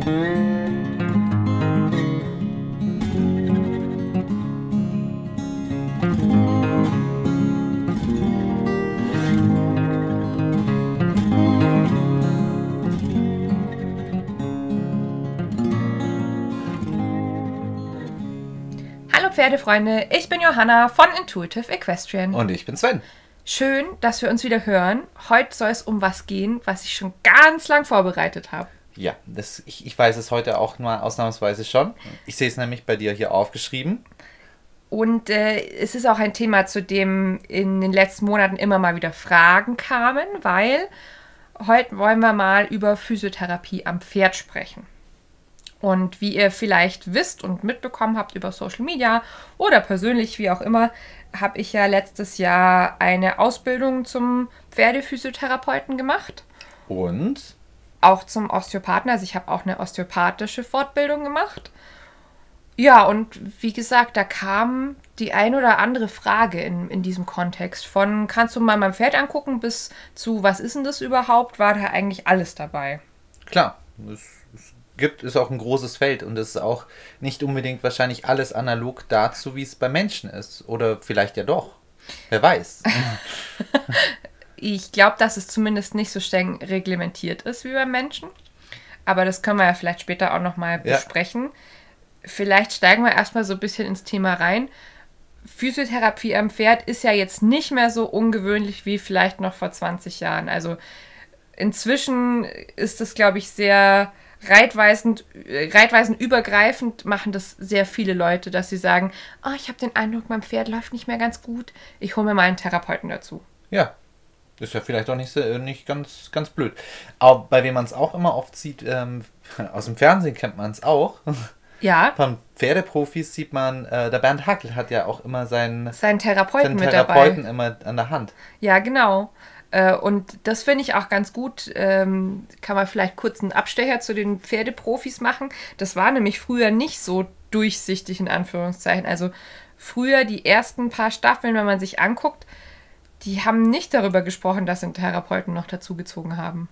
Hallo Pferdefreunde, ich bin Johanna von Intuitive Equestrian. Und ich bin Sven. Schön, dass wir uns wieder hören. Heute soll es um was gehen, was ich schon ganz lang vorbereitet habe. Ja, das, ich, ich weiß es heute auch mal ausnahmsweise schon. Ich sehe es nämlich bei dir hier aufgeschrieben. Und äh, es ist auch ein Thema, zu dem in den letzten Monaten immer mal wieder Fragen kamen, weil heute wollen wir mal über Physiotherapie am Pferd sprechen. Und wie ihr vielleicht wisst und mitbekommen habt über Social Media oder persönlich, wie auch immer, habe ich ja letztes Jahr eine Ausbildung zum Pferdephysiotherapeuten gemacht. Und? Auch zum Osteopathen. Also ich habe auch eine osteopathische Fortbildung gemacht. Ja, und wie gesagt, da kam die ein oder andere Frage in, in diesem Kontext. Von kannst du mal mein Pferd angucken bis zu was ist denn das überhaupt, war da eigentlich alles dabei. Klar, es, es gibt, ist auch ein großes Feld und es ist auch nicht unbedingt wahrscheinlich alles analog dazu, wie es bei Menschen ist. Oder vielleicht ja doch. Wer weiß. ich glaube, dass es zumindest nicht so streng reglementiert ist wie beim Menschen. Aber das können wir ja vielleicht später auch nochmal Ja. besprechen. Vielleicht steigen wir erstmal so ein bisschen ins Thema rein. Physiotherapie am Pferd ist ja jetzt nicht mehr so ungewöhnlich wie vielleicht noch vor 20 Jahren. Also inzwischen ist es, glaube ich, sehr reitweisend, äh, reitweisend übergreifend machen das sehr viele Leute, dass sie sagen, oh, ich habe den Eindruck, mein Pferd läuft nicht mehr ganz gut. Ich hole mir mal einen Therapeuten dazu. Ja. Ist ja vielleicht auch nicht, so, nicht ganz, ganz blöd. Aber bei wem man es auch immer oft sieht, ähm, aus dem Fernsehen kennt man es auch. Ja, Von Pferdeprofis sieht man, äh, der Bernd Hackel hat ja auch immer seinen, seinen Therapeuten seinen mit Therapeuten dabei. immer an der Hand. Ja, genau. Äh, Und das finde ich auch ganz gut. Ähm, Kann man vielleicht kurz einen Abstecher zu den Pferdeprofis machen. Das war nämlich früher nicht so durchsichtig in Anführungszeichen. Also früher die ersten paar Staffeln, wenn man sich anguckt, die haben nicht darüber gesprochen, dass sie einen Therapeuten noch dazugezogen haben.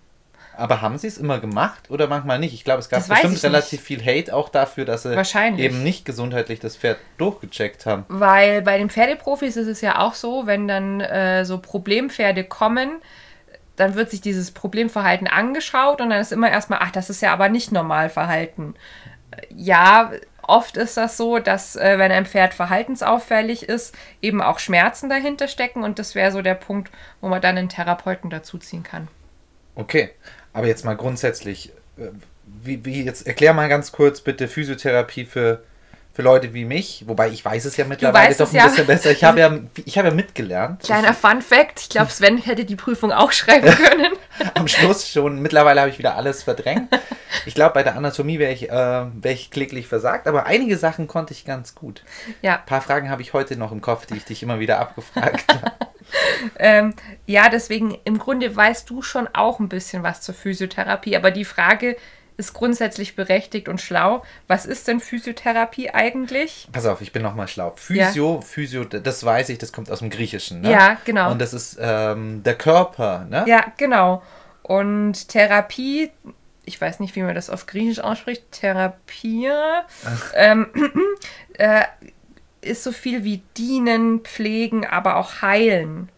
Aber haben sie es immer gemacht oder manchmal nicht? Ich glaube, es gab Das bestimmt relativ viel Hate auch dafür, dass sie eben nicht gesundheitlich das Pferd durchgecheckt haben. Weil bei den Pferdeprofis ist es ja auch so, wenn dann äh, so Problempferde kommen, dann wird sich dieses Problemverhalten angeschaut und dann ist immer erstmal, ach, das ist ja aber nicht Normalverhalten. Ja, oft ist das so, dass äh, wenn ein Pferd verhaltensauffällig ist, eben auch Schmerzen dahinter stecken und das wäre so der Punkt, wo man dann einen Therapeuten dazuziehen kann. Okay, aber jetzt mal grundsätzlich, äh, wie, wie jetzt erklär mal ganz kurz bitte Physiotherapie für, für Leute wie mich, wobei ich weiß es ja mittlerweile doch ein ja. bisschen besser. Ich habe ja, ich habe ja mitgelernt. Kleiner Fun Fact, ich glaube, Sven hätte die Prüfung auch schreiben können. Am Schluss schon. Mittlerweile habe ich wieder alles verdrängt. Ich glaube, bei der Anatomie wäre ich, äh, wär ich kläglich versagt, aber einige Sachen konnte ich ganz gut. ja, Ein paar Fragen habe ich heute noch im Kopf, die ich dich immer wieder abgefragt habe. Ähm, ja, deswegen im Grunde weißt du schon auch ein bisschen was zur Physiotherapie, aber die Frage ist grundsätzlich berechtigt und schlau. Was ist denn Physiotherapie eigentlich? Pass auf, ich bin nochmal schlau. Physio, Physio, das weiß ich, das kommt aus dem Griechischen. Ne? Ja, genau. Und das ist ähm, der Körper, ne? Ja, genau. Und Therapie, ich weiß nicht, wie man das auf Griechisch ausspricht, Therapie ähm, äh, ist so viel wie dienen, pflegen, aber auch heilen.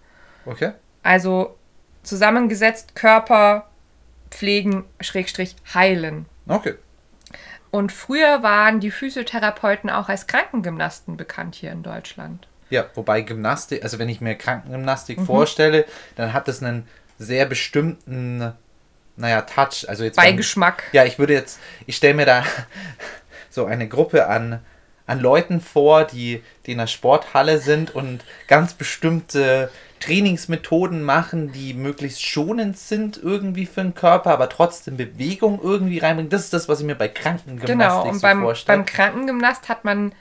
Okay. Also zusammengesetzt Körper, pflegen, Schrägstrich, heilen. Okay. Und früher waren die Physiotherapeuten auch als Krankengymnasten bekannt hier in Deutschland. Ja, wobei Gymnastik, also wenn ich mir Krankengymnastik Mhm. vorstelle, dann hat es einen sehr bestimmten, naja, Touch. Also jetzt beim- Beigeschmack. Ja, ich würde jetzt, ich stelle mir da so eine Gruppe an, an Leuten vor, die, die in der Sporthalle sind und ganz bestimmte Trainingsmethoden machen, die möglichst schonend sind irgendwie für den Körper, aber trotzdem Bewegung irgendwie reinbringen. Das ist das, was ich mir bei Krankengymnastik Genau, und so beim, vorstelle. beim Krankengymnast hat man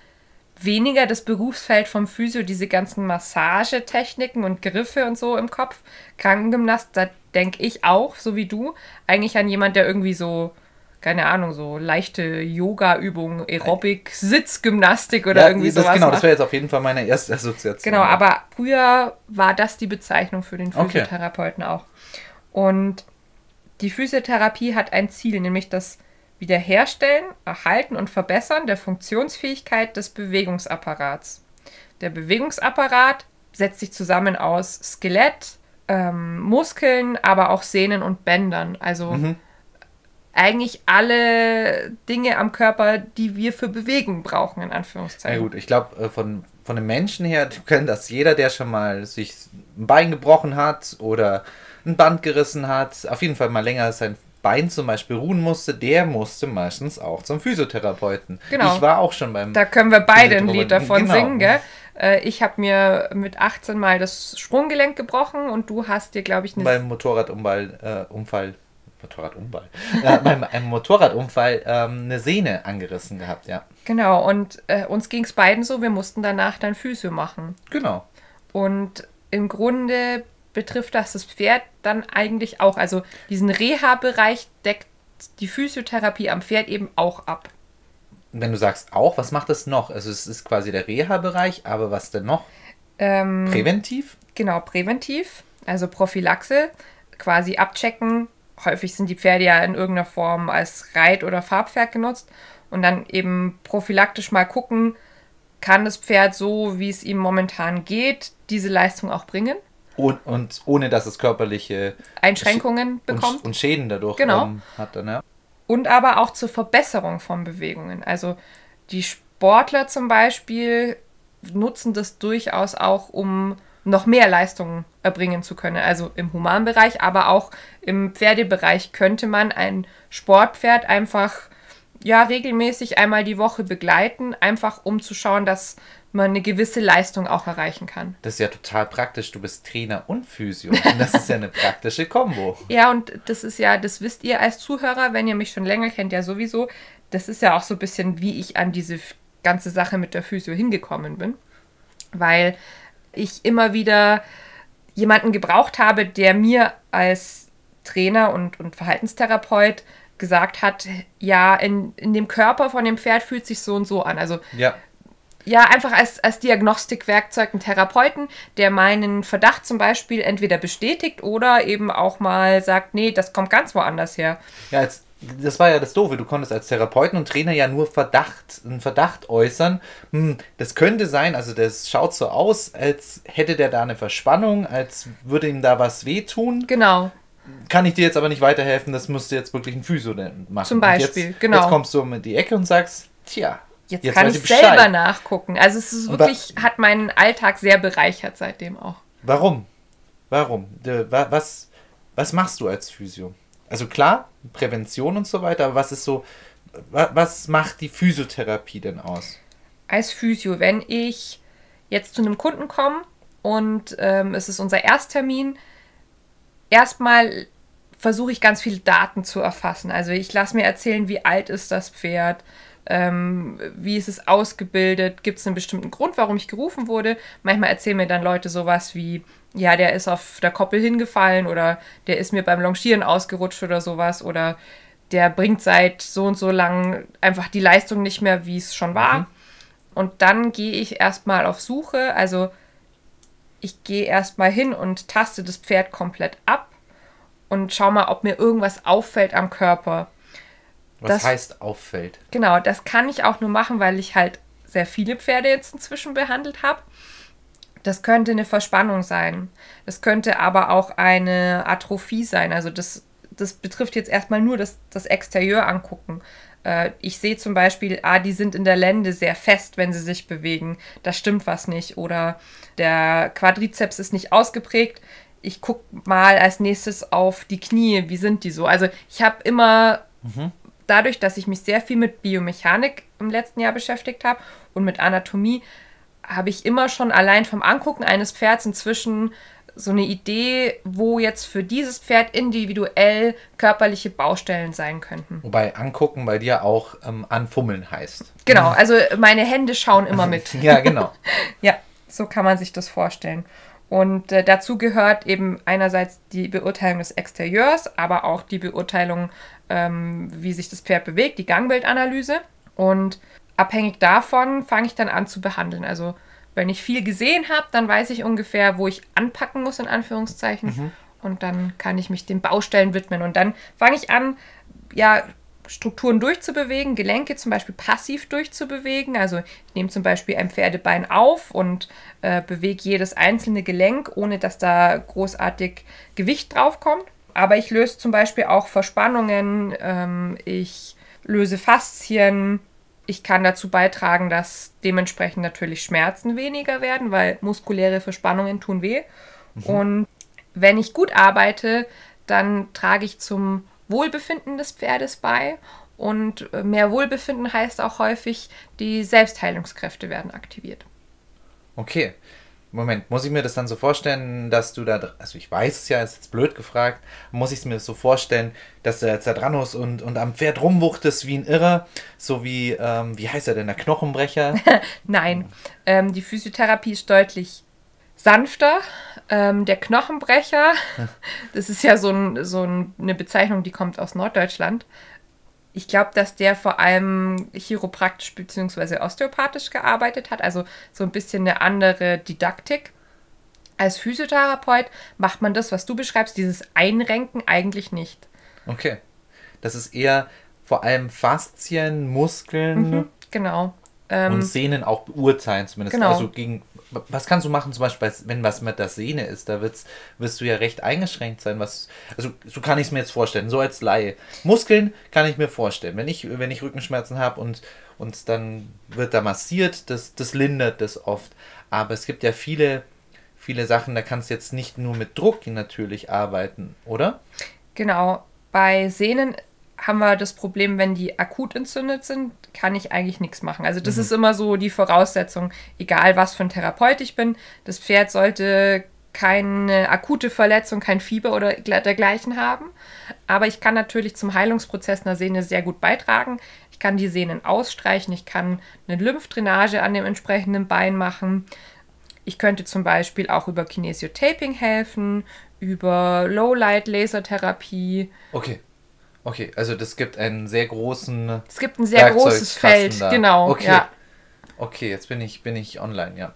weniger das Berufsfeld vom Physio, diese ganzen Massagetechniken und Griffe und so im Kopf. Krankengymnast, da denke ich auch, so wie du, eigentlich an jemand, der irgendwie so, keine Ahnung, so leichte Yoga-Übungen, Aerobic, Sitzgymnastik oder ja, irgendwie das, sowas genau, das wäre jetzt auf jeden Fall meine erste Assoziation. Genau, aber früher war das die Bezeichnung für den Okay. Physiotherapeuten auch. Und die Physiotherapie hat ein Ziel, nämlich das Wiederherstellen, Erhalten und Verbessern der Funktionsfähigkeit des Bewegungsapparats. Der Bewegungsapparat setzt sich zusammen aus Skelett, ähm, Muskeln, aber auch Sehnen und Bändern. Also Mhm. Eigentlich alle Dinge am Körper, die wir für Bewegung brauchen, in Anführungszeichen. gut, ich glaube, äh, von, von den Menschen her können das jeder, der schon mal sich ein Bein gebrochen hat oder ein Band gerissen hat, auf jeden Fall mal länger sein Bein zum Beispiel ruhen musste, der musste meistens auch zum Physiotherapeuten. Genau. Ich war auch schon beim. Da können wir beide ein Lied davon genau. singen, gell? Äh, Ich habe mir mit 18 Mal das Sprunggelenk gebrochen und du hast dir, glaube ich, eine beim Motorradunfall, äh, Unfall, Motorradunfall, äh, beim einem Motorradunfall ähm, eine Sehne angerissen gehabt, ja. Genau, und äh, uns ging es beiden so, wir mussten danach dann Physio machen. Genau. Und im Grunde betrifft das das Pferd dann eigentlich auch. Also diesen Reha-Bereich deckt die Physiotherapie am Pferd eben auch ab. Wenn du sagst auch, was macht das noch? Also es ist quasi der Reha-Bereich, aber was denn noch? Ähm, Präventiv? Genau, präventiv, also Prophylaxe, quasi abchecken. Häufig sind die Pferde ja in irgendeiner Form als Reit- oder Farbpferd genutzt. Und dann eben prophylaktisch mal gucken, kann das Pferd so, wie es ihm momentan geht, diese Leistung auch bringen? Und, und ohne dass es körperliche Einschränkungen bekommt? und, und Schäden dadurch Genau. ähm, hat. Dann, ja. und aber auch zur Verbesserung von Bewegungen. Also die Sportler zum Beispiel nutzen das durchaus auch, um noch mehr Leistungen erbringen zu können. Also im Humanbereich, aber auch im Pferdebereich könnte man ein Sportpferd einfach ja regelmäßig einmal die Woche begleiten, einfach um zu schauen, dass man eine gewisse Leistung auch erreichen kann. Das ist ja total praktisch. Du bist Trainer und Physio. Und das ist ja eine praktische Kombo. Ja, und das ist ja, das wisst ihr als Zuhörer, wenn ihr mich schon länger kennt, ja sowieso. Das ist ja auch so ein bisschen, wie ich an diese ganze Sache mit der Physio hingekommen bin. Weil ich immer wieder jemanden gebraucht habe, der mir als Trainer und, und Verhaltenstherapeut gesagt hat, ja, in, in dem Körper von dem Pferd fühlt sich so und so an. Also Ja. ja, einfach als, als Diagnostikwerkzeug einen Therapeuten, der meinen Verdacht zum Beispiel entweder bestätigt oder eben auch mal sagt, nee, das kommt ganz woanders her. Ja, als, das war ja das Doofe. Du konntest als Therapeuten und Trainer ja nur Verdacht, einen Verdacht äußern. Hm, das könnte sein, also das schaut so aus, als hätte der da eine Verspannung, als würde ihm da was wehtun. Genau. Kann ich dir jetzt aber nicht weiterhelfen, das müsste jetzt wirklich ein Physio machen. Zum Beispiel, jetzt, genau. Jetzt kommst du um die Ecke und sagst, tja, Jetzt, Jetzt kann ich Bescheid. selber nachgucken. Also es ist wirklich, hat meinen Alltag sehr bereichert seitdem auch. Warum? Warum? Was, was machst du als Physio? Also klar, Prävention und so weiter, aber was ist so, wa- was macht die Physiotherapie denn aus? Als Physio, wenn ich jetzt zu einem Kunden komme und ähm, es ist unser Ersttermin, erstmal versuche ich ganz viele Daten zu erfassen. Also ich lasse mir erzählen, wie alt ist das Pferd, ähm, wie ist es ausgebildet, gibt es einen bestimmten Grund, warum ich gerufen wurde. Manchmal erzählen mir dann Leute sowas wie, ja, der ist auf der Koppel hingefallen oder der ist mir beim Longieren ausgerutscht oder sowas oder der bringt seit so und so lang einfach die Leistung nicht mehr, wie es schon war. Mhm. Und dann gehe ich erstmal auf Suche, also ich gehe erstmal hin und taste das Pferd komplett ab und schau mal, ob mir irgendwas auffällt am Körper. Was Das- heißt auffällt? Genau, das kann ich auch nur machen, weil ich halt sehr viele Pferde jetzt inzwischen behandelt habe. Das könnte eine Verspannung sein. Das könnte aber auch eine Atrophie sein. Also das, das betrifft jetzt erstmal nur das, das Exterieur angucken. Äh, ich sehe zum Beispiel, ah, die sind in der Lende sehr fest, wenn sie sich bewegen. Da stimmt was nicht. Oder der Quadrizeps ist nicht ausgeprägt. Ich gucke mal als nächstes auf die Knie. Wie sind die so? Also ich habe immer dadurch, dass ich mich sehr viel mit Biomechanik im letzten Jahr beschäftigt habe und mit Anatomie, habe ich immer schon allein vom Angucken eines Pferds inzwischen so eine Idee, wo jetzt für dieses Pferd individuell körperliche Baustellen sein könnten. Wobei angucken bei dir auch ähm, anfummeln heißt. Genau, also meine Hände schauen immer mit. Ja, genau. Ja, so kann man sich das vorstellen. Und äh, dazu gehört eben einerseits die Beurteilung des Exterieurs, aber auch die Beurteilung, ähm, wie sich das Pferd bewegt, die Gangbildanalyse. Und abhängig davon fange ich dann an zu behandeln. Also wenn ich viel gesehen habe, dann weiß ich ungefähr, wo ich anpacken muss, in Anführungszeichen. Und dann kann ich mich den Baustellen widmen. Und dann fange ich an, ja, Strukturen durchzubewegen, Gelenke zum Beispiel passiv durchzubewegen. Also ich nehme zum Beispiel ein Pferdebein auf und äh, bewege jedes einzelne Gelenk, ohne dass da großartig Gewicht draufkommt. Aber ich löse zum Beispiel auch Verspannungen, ähm, ich löse Faszien. Ich kann dazu beitragen, dass dementsprechend natürlich Schmerzen weniger werden, weil muskuläre Verspannungen tun weh. Mhm. Und wenn ich gut arbeite, dann trage ich zum Wohlbefinden des Pferdes bei. Und äh, mehr Wohlbefinden heißt auch häufig, die Selbstheilungskräfte werden aktiviert. Okay. Moment, muss ich mir das dann so vorstellen, dass du da, also ich weiß es ja, ist jetzt blöd gefragt, muss ich es mir so vorstellen, dass du jetzt da dran hast und, und am Pferd rumwuchtest wie ein Irrer, so wie, ähm, wie heißt er denn, der Knochenbrecher? Nein, ähm, die Physiotherapie ist deutlich sanfter. Ähm, der Knochenbrecher, das ist ja so, ein, so eine Bezeichnung, die kommt aus Norddeutschland. Ich glaube, dass der vor allem chiropraktisch bzw. osteopathisch gearbeitet hat, also so ein bisschen eine andere Didaktik. Als Physiotherapeut macht man das, was du beschreibst, dieses Einrenken eigentlich nicht. Okay. Das ist eher vor allem Faszien, Muskeln. Mhm, genau. Ähm, und Sehnen auch beurteilen zumindest. Genau. Also gegen was kannst du machen, zum Beispiel, wenn was mit der Sehne ist? Da wird's, wirst du ja recht eingeschränkt sein. Was, also, so kann ich es mir jetzt vorstellen, so als Laie. Muskeln kann ich mir vorstellen. Wenn ich, wenn ich Rückenschmerzen habe und, und dann wird da massiert, das, das lindert das oft. Aber es gibt ja viele, viele Sachen, da kannst du jetzt nicht nur mit Druck natürlich arbeiten, oder? Genau. Bei Sehnen haben wir das Problem, wenn die akut entzündet sind, kann ich eigentlich nichts machen. Also das mhm. ist immer so die Voraussetzung, egal was für ein Therapeut ich bin. Das Pferd sollte keine akute Verletzung, kein Fieber oder dergleichen haben. Aber ich kann natürlich zum Heilungsprozess einer Sehne sehr gut beitragen. Ich kann die Sehnen ausstreichen, ich kann eine Lymphdrainage an dem entsprechenden Bein machen. Ich könnte zum Beispiel auch über Kinesiotaping helfen, über Lowlight-Lasertherapie. Okay. Okay, also das gibt einen sehr großen. Es gibt ein sehr großes Feld, da. genau. Okay. Ja. Okay, jetzt bin ich, bin ich online, ja.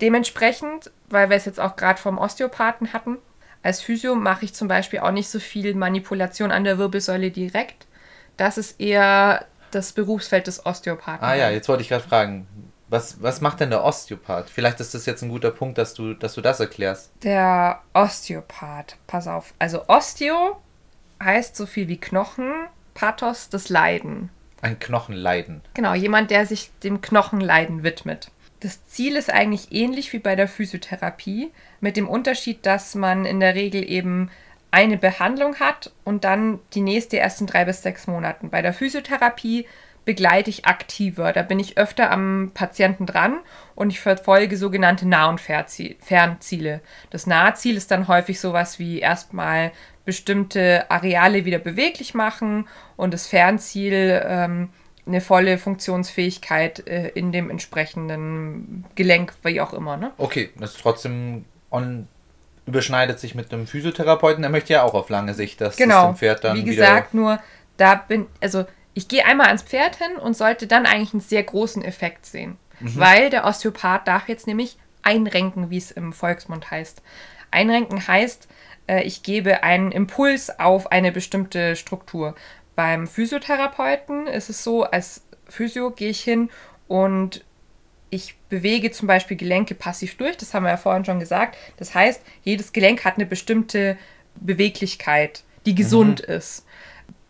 Dementsprechend, weil wir es jetzt auch gerade vom Osteopathen hatten, als Physio mache ich zum Beispiel auch nicht so viel Manipulation an der Wirbelsäule direkt. Das ist eher das Berufsfeld des Osteopathen. Ah ja, jetzt wollte ich gerade fragen, was, was macht denn der Osteopath? Vielleicht ist das jetzt ein guter Punkt, dass du, dass du das erklärst. Der Osteopath, pass auf. Also Osteo heißt so viel wie Knochen, Pathos das Leiden. Ein Knochenleiden. Genau, jemand, der sich dem Knochenleiden widmet. Das Ziel ist eigentlich ähnlich wie bei der Physiotherapie, mit dem Unterschied, dass man in der Regel eben eine Behandlung hat und dann die nächste erst in drei bis sechs Monaten. Bei der Physiotherapie begleite ich aktiver. Da bin ich öfter am Patienten dran und ich verfolge sogenannte Nah- und Fernziele. Das Nahziel ist dann häufig sowas wie erstmal bestimmte Areale wieder beweglich machen und das Fernziel ähm, eine volle Funktionsfähigkeit äh, in dem entsprechenden Gelenk, wie auch immer. Ne? Okay, das ist trotzdem on, überschneidet sich mit einem Physiotherapeuten. Er möchte ja auch auf lange Sicht, dass genau. das dem Pferd dann Wie gesagt, nur da bin, also ich gehe einmal ans Pferd hin und sollte dann eigentlich einen sehr großen Effekt sehen. Mhm. Weil der Osteopath darf jetzt nämlich einrenken, wie es im Volksmund heißt. Einrenken heißt, äh, ich gebe einen Impuls auf eine bestimmte Struktur. Beim Physiotherapeuten ist es so, als Physio gehe ich hin und ich bewege zum Beispiel Gelenke passiv durch, das haben wir ja vorhin schon gesagt. Das heißt, jedes Gelenk hat eine bestimmte Beweglichkeit, die gesund mhm. ist.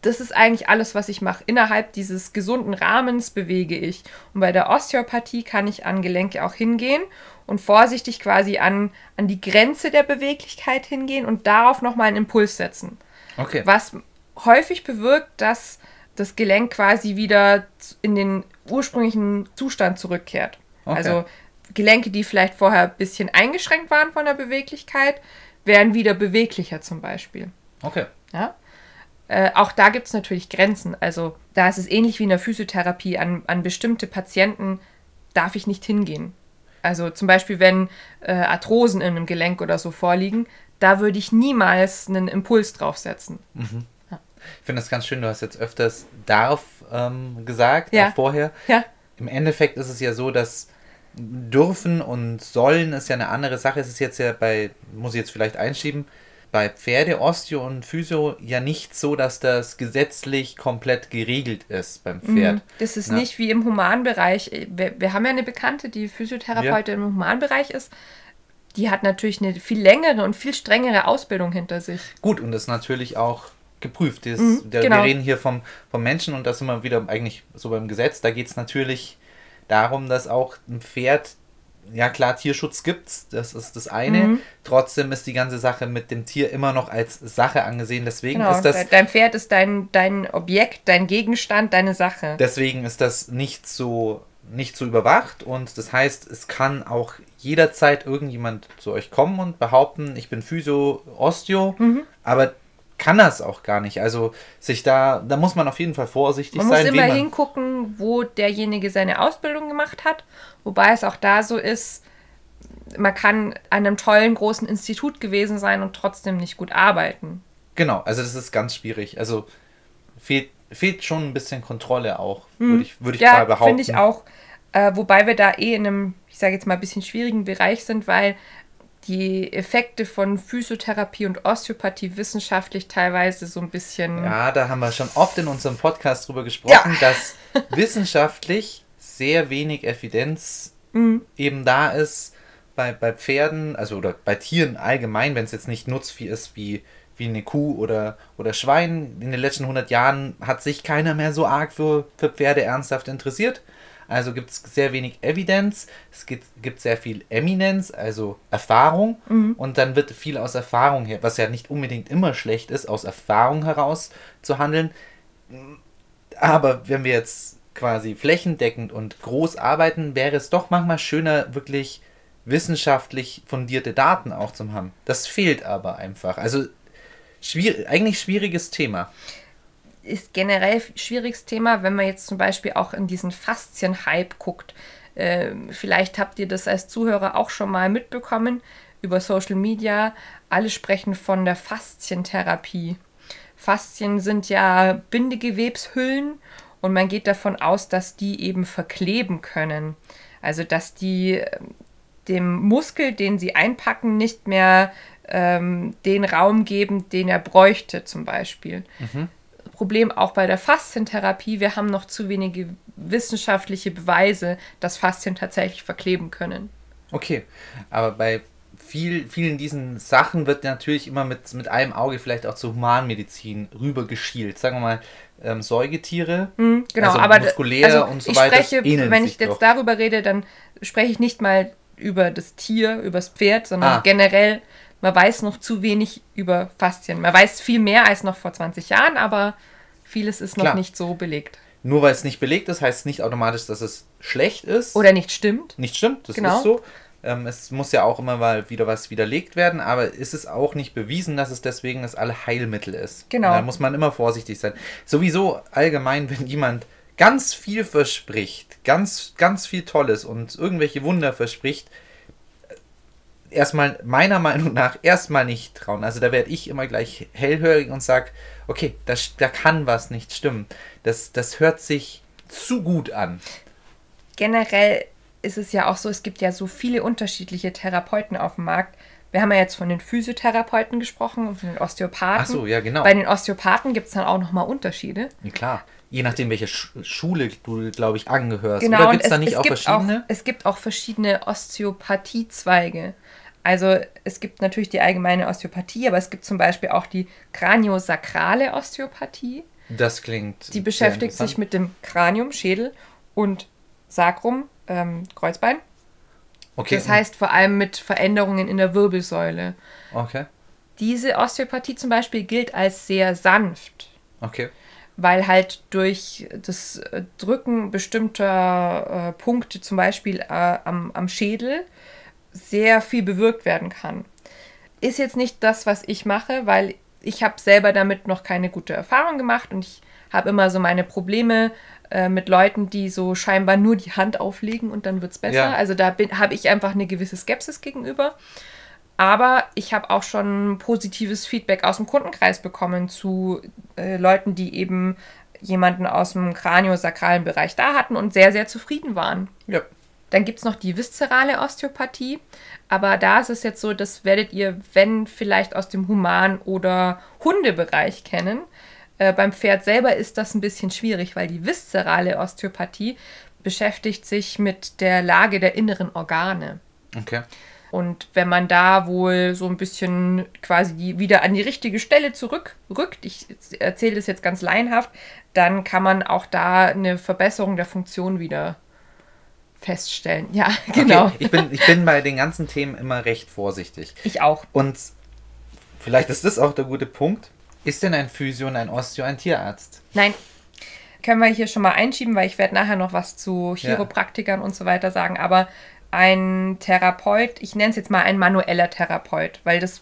Das ist eigentlich alles, was ich mache. Innerhalb dieses gesunden Rahmens bewege ich. Und bei der Osteopathie kann ich an Gelenke auch hingehen und vorsichtig quasi an, an die Grenze der Beweglichkeit hingehen und darauf nochmal einen Impuls setzen. Okay. Was häufig bewirkt, dass das Gelenk quasi wieder in den ursprünglichen Zustand zurückkehrt. Okay. Also Gelenke, die vielleicht vorher ein bisschen eingeschränkt waren von der Beweglichkeit, werden wieder beweglicher zum Beispiel. Okay. Ja? Äh, auch da gibt es natürlich Grenzen. Also da ist es ähnlich wie in der Physiotherapie. An, an bestimmte Patienten darf ich nicht hingehen. Also zum Beispiel, wenn äh, Arthrosen in einem Gelenk oder so vorliegen, da würde ich niemals einen Impuls draufsetzen. Mhm. Ja. Ich finde das ganz schön, du hast jetzt öfters darf ähm, gesagt, ja. auch vorher. Ja. Im Endeffekt ist es ja so, dass dürfen und sollen ist ja eine andere Sache. Es ist jetzt ja bei, muss ich jetzt vielleicht einschieben, bei Pferde, Osteo und Physio ja nicht so, dass das gesetzlich komplett geregelt ist beim Pferd. Mhm. Das ist Ja. nicht wie im Humanbereich. Wir, wir haben ja eine Bekannte, die Physiotherapeutin im Humanbereich ist. Die hat natürlich eine viel längere und viel strengere Ausbildung hinter sich. Gut, und das ist natürlich auch geprüft. Das, Mhm, der, genau. Wir reden hier vom, vom Menschen und das sind wir wieder eigentlich so beim Gesetz. Da geht es natürlich darum, dass auch ein Pferd, ja klar, Tierschutz gibt's, das ist das eine. Mhm. Trotzdem ist die ganze Sache mit dem Tier immer noch als Sache angesehen. Deswegen Genau. ist das de- Dein Pferd ist dein, dein Objekt, dein Gegenstand, deine Sache. Deswegen ist das nicht so, nicht so überwacht und das heißt, es kann auch jederzeit irgendjemand zu euch kommen und behaupten, ich bin Physio, Osteo, Mhm. aber kann das auch gar nicht. Also sich da, da muss man auf jeden Fall vorsichtig Man muss sein. immer wen man, hingucken, wo derjenige seine Ausbildung gemacht hat. Wobei es auch da so ist, man kann an einem tollen großen Institut gewesen sein und trotzdem nicht gut arbeiten. genau, also das ist ganz schwierig. Also fehlt, fehlt schon ein bisschen Kontrolle auch, würde ich, würde ich mal Mhm. Ja, behaupten. finde ich auch. Äh, wobei wir da eh in einem, ich sage jetzt mal, ein bisschen schwierigen Bereich sind, weil die Effekte von Physiotherapie und Osteopathie wissenschaftlich teilweise so ein bisschen. Ja, da haben wir schon oft in unserem Podcast drüber gesprochen, Ja. dass wissenschaftlich sehr wenig Evidenz Mhm. eben da ist bei, bei Pferden, also oder bei Tieren allgemein, wenn es jetzt nicht Nutzvieh ist wie, wie eine Kuh oder, oder Schwein. In den letzten 100 Jahren hat sich keiner mehr so arg für, für Pferde ernsthaft interessiert. Also gibt es sehr wenig Evidenz, es gibt, gibt sehr viel Eminenz, also Erfahrung. Und dann wird viel aus Erfahrung her, was ja nicht unbedingt immer schlecht ist, aus Erfahrung heraus zu handeln. Aber wenn wir jetzt quasi flächendeckend und groß arbeiten, wäre es doch manchmal schöner, wirklich wissenschaftlich fundierte Daten auch zu haben. Das fehlt aber einfach. Also schwierig, eigentlich schwieriges Thema. Ist generell ein schwieriges Thema, wenn man jetzt zum Beispiel auch in diesen Faszien-Hype guckt. Ähm, vielleicht habt ihr das als Zuhörer auch schon mal mitbekommen über Social Media. Alle sprechen von der Faszientherapie. Faszien sind ja Bindegewebshüllen und man geht davon aus, dass die eben verkleben können. Also dass die ähm, dem Muskel, den sie einpacken, nicht mehr ähm, den Raum geben, den er bräuchte zum Beispiel. Problem auch bei der Faszientherapie, wir haben noch zu wenige wissenschaftliche Beweise, dass Faszien tatsächlich verkleben können. Okay, aber bei viel, vielen diesen Sachen wird natürlich immer mit, mit einem Auge vielleicht auch zur Humanmedizin rübergeschielt. Sagen wir mal, ähm, Säugetiere, Genau, also aber muskulär also und so ich weiter. spreche, wenn ich jetzt doch. darüber rede, dann spreche ich nicht mal über das Tier, über das Pferd, sondern Ah. generell, man weiß noch zu wenig über Faszien. Man weiß viel mehr als noch vor 20 Jahren, aber vieles ist noch Klar. nicht so belegt. Nur weil es nicht belegt ist, heißt es nicht automatisch, dass es schlecht ist. Oder nicht stimmt. nicht stimmt, das Genau. ist so. Ähm, es muss ja auch immer mal wieder was widerlegt werden, aber es ist auch nicht bewiesen, dass es deswegen das Allheilmittel ist. Genau. Da muss man immer vorsichtig sein. Sowieso allgemein, wenn jemand ganz viel verspricht, ganz, ganz viel Tolles und irgendwelche Wunder verspricht, erstmal meiner Meinung nach erstmal nicht trauen. Also da werde ich immer gleich hellhörig und sage, okay, das, da kann was nicht stimmen. Das, das hört sich zu gut an. generell ist es ja auch so, es gibt ja so viele unterschiedliche Therapeuten auf dem Markt. Wir haben ja jetzt von den Physiotherapeuten gesprochen und von den Osteopathen. Ach so, ja, genau. Bei den Osteopathen gibt es dann auch nochmal Unterschiede. Ja, klar. Je nachdem, welche Sch Schule du, glaube ich, angehörst. Genau, Oder und gibt es da nicht es auch gibt verschiedene? Auch, es gibt auch verschiedene Osteopathiezweige. Also es gibt natürlich die allgemeine Osteopathie, aber es gibt zum Beispiel auch die kraniosakrale Osteopathie. das klingt. Die beschäftigt sich mit dem Kranium, Schädel und Sacrum, ähm, Kreuzbein. Okay. Das heißt vor allem mit Veränderungen in der Wirbelsäule. Okay. Diese Osteopathie zum Beispiel gilt als sehr sanft, Okay. weil halt durch das äh, Drücken bestimmter äh, Punkte, zum Beispiel äh, am, am Schädel, sehr viel bewirkt werden kann. Ist jetzt nicht das, was ich mache, weil ich habe selber damit noch keine gute Erfahrung gemacht und ich habe immer so meine Probleme äh, mit Leuten, die so scheinbar nur die Hand auflegen und dann wird es besser. Ja. Also da habe ich einfach eine gewisse Skepsis gegenüber. Aber ich habe auch schon positives Feedback aus dem Kundenkreis bekommen zu äh, Leuten, die eben jemanden aus dem kraniosakralen Bereich da hatten und sehr, sehr zufrieden waren. Ja. Dann gibt es noch die viszerale Osteopathie. Aber da ist es jetzt so, das werdet ihr, wenn vielleicht aus dem Human- oder Hundebereich kennen. Äh, beim Pferd selber ist das ein bisschen schwierig, weil die viszerale Osteopathie beschäftigt sich mit der Lage der inneren Organe. Okay. Und wenn man da wohl so ein bisschen quasi wieder an die richtige Stelle zurückrückt, ich erzähle das jetzt ganz laienhaft, dann kann man auch da eine Verbesserung der Funktion wieder feststellen. Ja, genau. Okay. Ich, bin, ich bin bei den ganzen Themen immer recht vorsichtig. Ich auch. Und vielleicht ist das auch der gute Punkt. Ist denn ein Physio und ein Osteo ein Tierarzt? Nein. Können wir hier schon mal einschieben, weil ich werde nachher noch was zu Chiropraktikern ja. und so weiter sagen. Aber ein Therapeut, ich nenne es jetzt mal ein manueller Therapeut, weil das,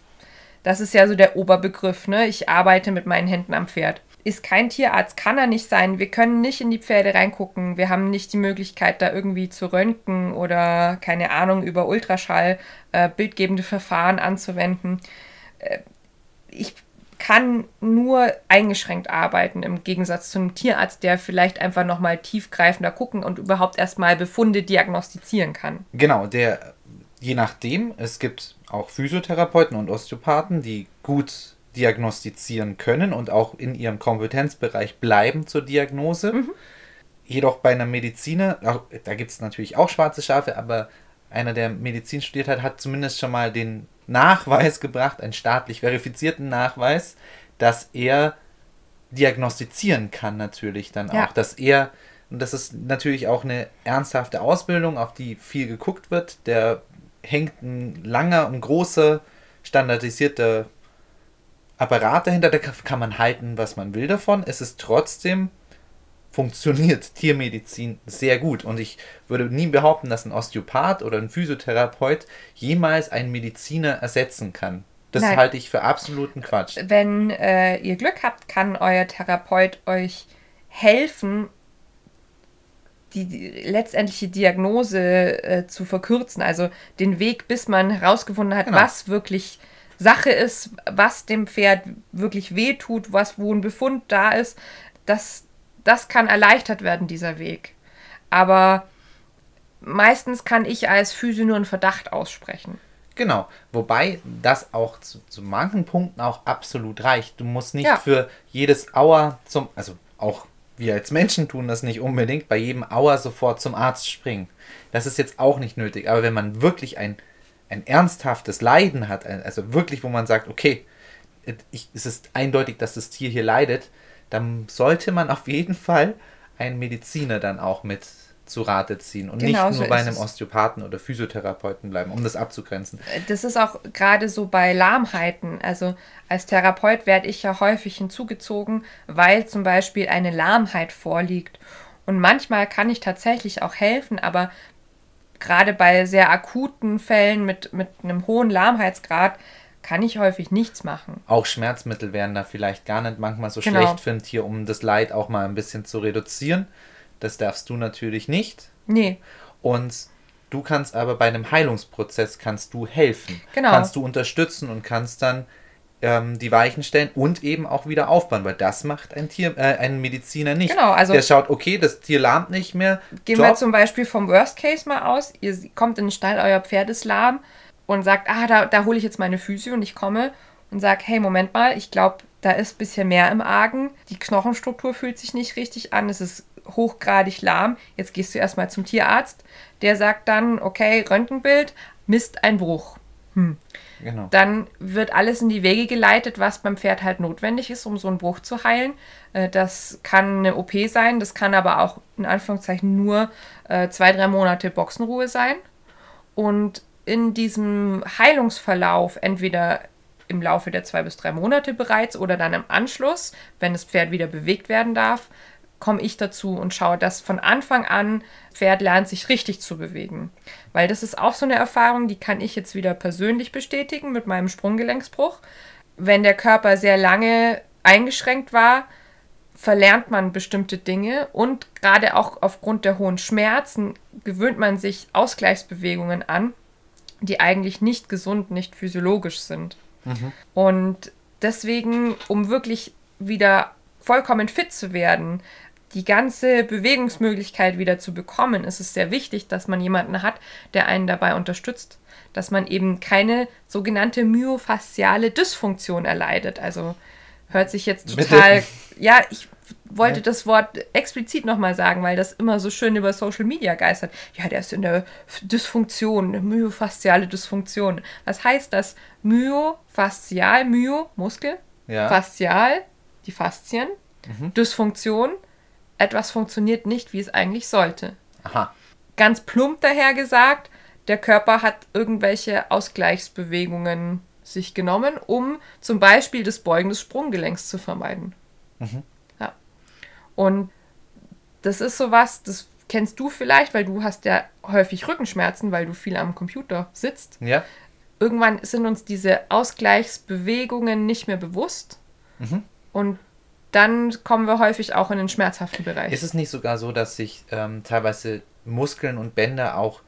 das ist ja so der Oberbegriff, ne? Ich arbeite mit meinen Händen am Pferd. Ist kein Tierarzt, kann er nicht sein. Wir können nicht in die Pferde reingucken. Wir haben nicht die Möglichkeit, da irgendwie zu röntgen oder, keine Ahnung, über Ultraschall äh, bildgebende Verfahren anzuwenden. Äh, ich kann nur eingeschränkt arbeiten, im Gegensatz zu einem Tierarzt, der vielleicht einfach nochmal tiefgreifender gucken und überhaupt erstmal Befunde diagnostizieren kann. Genau, der, je nachdem, es gibt auch Physiotherapeuten und Osteopathen, die gut diagnostizieren können und auch in ihrem Kompetenzbereich bleiben zur Diagnose. Mhm. Jedoch bei einer Mediziner, auch, da gibt es natürlich auch schwarze Schafe, aber einer, der Medizin studiert hat, hat zumindest schon mal den Nachweis gebracht, einen staatlich verifizierten Nachweis, dass er diagnostizieren kann natürlich dann ja. auch, dass er und das ist natürlich auch eine ernsthafte Ausbildung, auf die viel geguckt wird. Der hängt ein langer und großer standardisierter Apparat dahinter, da kann man halten, was man will davon. Es ist trotzdem funktioniert Tiermedizin sehr gut. Und ich würde nie behaupten, dass ein Osteopath oder ein Physiotherapeut jemals einen Mediziner ersetzen kann. Das Nein. halte ich für absoluten Quatsch. Wenn äh, ihr Glück habt, kann euer Therapeut euch helfen, die, die letztendliche Diagnose äh, zu verkürzen. Also den Weg, bis man herausgefunden hat, genau. was wirklich Sache ist, was dem Pferd wirklich wehtut, was wo ein Befund da ist. Das, das kann erleichtert werden, dieser Weg. Aber meistens kann ich als Physio nur einen Verdacht aussprechen. Genau, wobei das auch zu, zu manchen Punkten auch absolut reicht. Du musst nicht ja. für jedes Auer zum, also auch wir als Menschen tun das nicht unbedingt, bei jedem Auer sofort zum Arzt springen. Das ist jetzt auch nicht nötig. Aber wenn man wirklich ein, ein ernsthaftes Leiden hat, also wirklich, wo man sagt, okay, ich, es ist eindeutig, dass das Tier hier leidet, dann sollte man auf jeden Fall einen Mediziner dann auch mit zu Rate ziehen und genau nicht nur so bei einem Osteopathen oder Physiotherapeuten bleiben, um das abzugrenzen. Das ist auch gerade so bei Lahmheiten. Also als Therapeut werde ich ja häufig hinzugezogen, weil zum Beispiel eine Lahmheit vorliegt. Und manchmal kann ich tatsächlich auch helfen, aber gerade bei sehr akuten Fällen mit, mit einem hohen Lahmheitsgrad kann ich häufig nichts machen. Auch Schmerzmittel wären da vielleicht gar nicht manchmal so genau. schlecht ein Tier, um das Leid auch mal ein bisschen zu reduzieren. Das darfst du natürlich nicht. Nee. Und du kannst aber bei einem Heilungsprozess kannst du helfen. Genau. Kannst du unterstützen und kannst dann ähm, die Weichen stellen und eben auch wieder aufbauen, weil das macht ein Tier, äh, ein Mediziner nicht. Genau, also der schaut, okay, das Tier lahmt nicht mehr. Gehen Job. wir zum Beispiel vom Worst Case mal aus. Ihr kommt in den Stall, euer Pferd ist lahm und sagt, ah, da, da hole ich jetzt meine Physio und ich komme und sage, hey, Moment mal, ich glaube, da ist ein bisschen mehr im Argen. Die Knochenstruktur fühlt sich nicht richtig an, es ist hochgradig lahm. Jetzt gehst du erstmal zum Tierarzt. Der sagt dann, okay, Röntgenbild, misst ein Bruch. Hm. Genau. Dann wird alles in die Wege geleitet, was beim Pferd halt notwendig ist, um so einen Bruch zu heilen. Äh, das kann eine OP sein, das kann aber auch in Anführungszeichen nur äh, zwei, drei Monate Boxenruhe sein. Und in diesem Heilungsverlauf entweder im Laufe der zwei bis drei Monate bereits oder dann im Anschluss, wenn das Pferd wieder bewegt werden darf, komme ich dazu und schaue, dass von Anfang an Pferd lernt, sich richtig zu bewegen. Weil das ist auch so eine Erfahrung, die kann ich jetzt wieder persönlich bestätigen mit meinem Sprunggelenksbruch. Wenn der Körper sehr lange eingeschränkt war, verlernt man bestimmte Dinge und gerade auch aufgrund der hohen Schmerzen gewöhnt man sich Ausgleichsbewegungen an, die eigentlich nicht gesund, nicht physiologisch sind. Mhm. Und deswegen, um wirklich wieder vollkommen fit zu werden, die ganze Bewegungsmöglichkeit wieder zu bekommen, ist es sehr wichtig, dass man jemanden hat, der einen dabei unterstützt, dass man eben keine sogenannte myofasziale Dysfunktion erleidet. Also hört sich jetzt total, ja, ich wollte ja. das Wort explizit nochmal sagen, weil das immer so schön über Social Media geistert. Ja, der ist in der Dysfunktion, eine myofasziale Dysfunktion. Was heißt das? Myofaszial, Myo, Muskel, ja. faszial, die Faszien, mhm. Dysfunktion, etwas funktioniert nicht, wie es eigentlich sollte. Aha. Ganz plump daher gesagt, der Körper hat irgendwelche Ausgleichsbewegungen sich genommen, um zum Beispiel das Beugen des Sprunggelenks zu vermeiden. Mhm. Ja. Und das ist sowas, das kennst du vielleicht, weil du hast ja häufig Rückenschmerzen, weil du viel am Computer sitzt. Ja. Irgendwann sind uns diese Ausgleichsbewegungen nicht mehr bewusst. Mhm. Und dann kommen wir häufig auch in den schmerzhaften Bereich. Ist es nicht sogar so, dass sich ähm, teilweise Muskeln und Bänder auch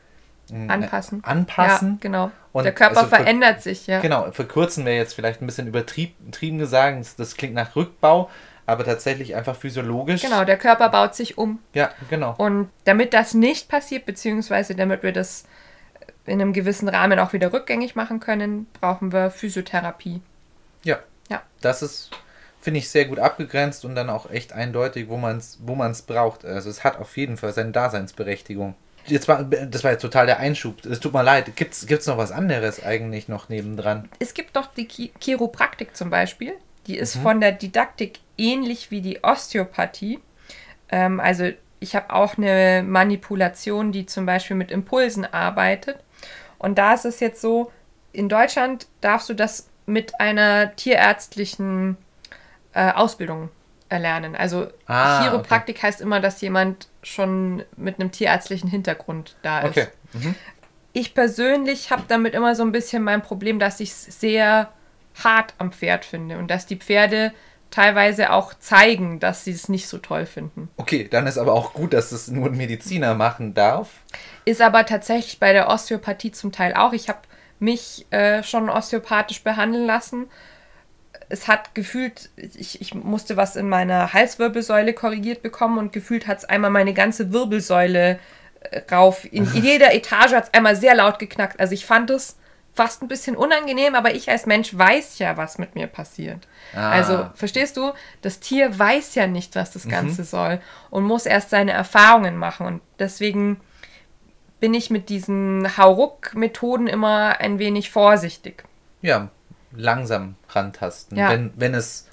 äh, anpassen? Anpassen. Ja, genau. Und der Körper also verändert sich, ja. Genau, verkürzen wir jetzt vielleicht ein bisschen übertrieben gesagt, das klingt nach Rückbau, aber tatsächlich einfach physiologisch. Genau, der Körper baut sich um. Ja, genau. Und damit das nicht passiert, beziehungsweise damit wir das in einem gewissen Rahmen auch wieder rückgängig machen können, brauchen wir Physiotherapie. Ja. Ja. Das ist finde ich sehr gut abgegrenzt und dann auch echt eindeutig, wo man es wo man's braucht. Also es hat auf jeden Fall seine Daseinsberechtigung. Jetzt war, das war jetzt total der Einschub. Es tut mir leid. Gibt es noch was anderes eigentlich noch nebendran? Es gibt doch die Chiropraktik zum Beispiel. Die ist mhm. von der Didaktik ähnlich wie die Osteopathie. Ähm, also ich habe auch eine Manipulation, die zum Beispiel mit Impulsen arbeitet. Und da ist es jetzt so, in Deutschland darfst du das mit einer tierärztlichen äh, Ausbildung erlernen. Also ah, Chiropraktik okay. heißt immer, dass jemand schon mit einem tierärztlichen Hintergrund da ist. Okay. Mhm. Ich persönlich habe damit immer so ein bisschen mein Problem, dass ich es sehr hart am Pferd finde und dass die Pferde teilweise auch zeigen, dass sie es nicht so toll finden. Okay, dann ist aber auch gut, dass es nur ein Mediziner machen darf. Ist aber tatsächlich bei der Osteopathie zum Teil auch. Ich habe mich äh, schon osteopathisch behandeln lassen es hat gefühlt, ich, ich musste was in meiner Halswirbelsäule korrigiert bekommen und gefühlt hat es einmal meine ganze Wirbelsäule äh, rauf. In, jeder Etage hat es einmal sehr laut geknackt. Also ich fand es fast ein bisschen unangenehm, aber ich als Mensch weiß ja, was mit mir passiert. Ah. Also, verstehst du? Das Tier weiß ja nicht, was das mhm. Ganze mhm. soll und muss erst seine Erfahrungen machen. Und deswegen bin ich mit diesen Hauruck-Methoden immer ein wenig vorsichtig. Ja, langsam rantasten. Ja. Wenn, wenn es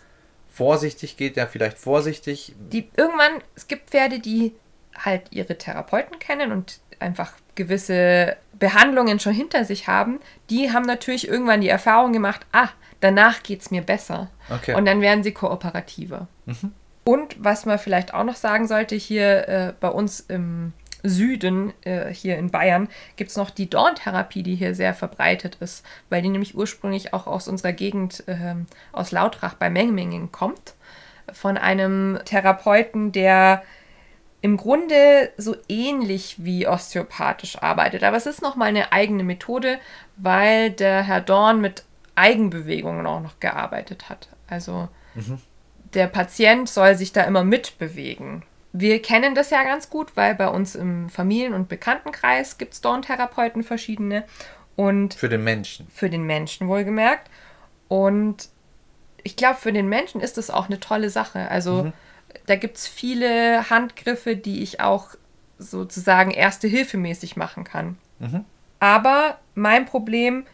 vorsichtig geht, ja vielleicht vorsichtig. Die irgendwann, es gibt Pferde, die halt ihre Therapeuten kennen und einfach gewisse Behandlungen schon hinter sich haben, die haben natürlich irgendwann die Erfahrung gemacht, ah, danach geht es mir besser. Okay. Und dann werden sie kooperativer. Mhm. Und was man vielleicht auch noch sagen sollte, hier äh, bei uns im Süden, äh, hier in Bayern, gibt es noch die Dorntherapie, die hier sehr verbreitet ist, weil die nämlich ursprünglich auch aus unserer Gegend, äh, aus Lautrach bei Mengmingen kommt, von einem Therapeuten, der im Grunde so ähnlich wie osteopathisch arbeitet. Aber es ist nochmal eine eigene Methode, weil der Herr Dorn mit Eigenbewegungen auch noch gearbeitet hat. Also mhm. der Patient soll sich da immer mitbewegen wir kennen das ja ganz gut, weil bei uns im Familien- und Bekanntenkreis gibt es Dorntherapeuten verschiedene. Und für den Menschen. Für den Menschen wohlgemerkt. Und ich glaube, für den Menschen ist das auch eine tolle Sache. Also mhm. da gibt es viele Handgriffe, die ich auch sozusagen erste Hilfe mäßig machen kann. Mhm. Aber mein Problem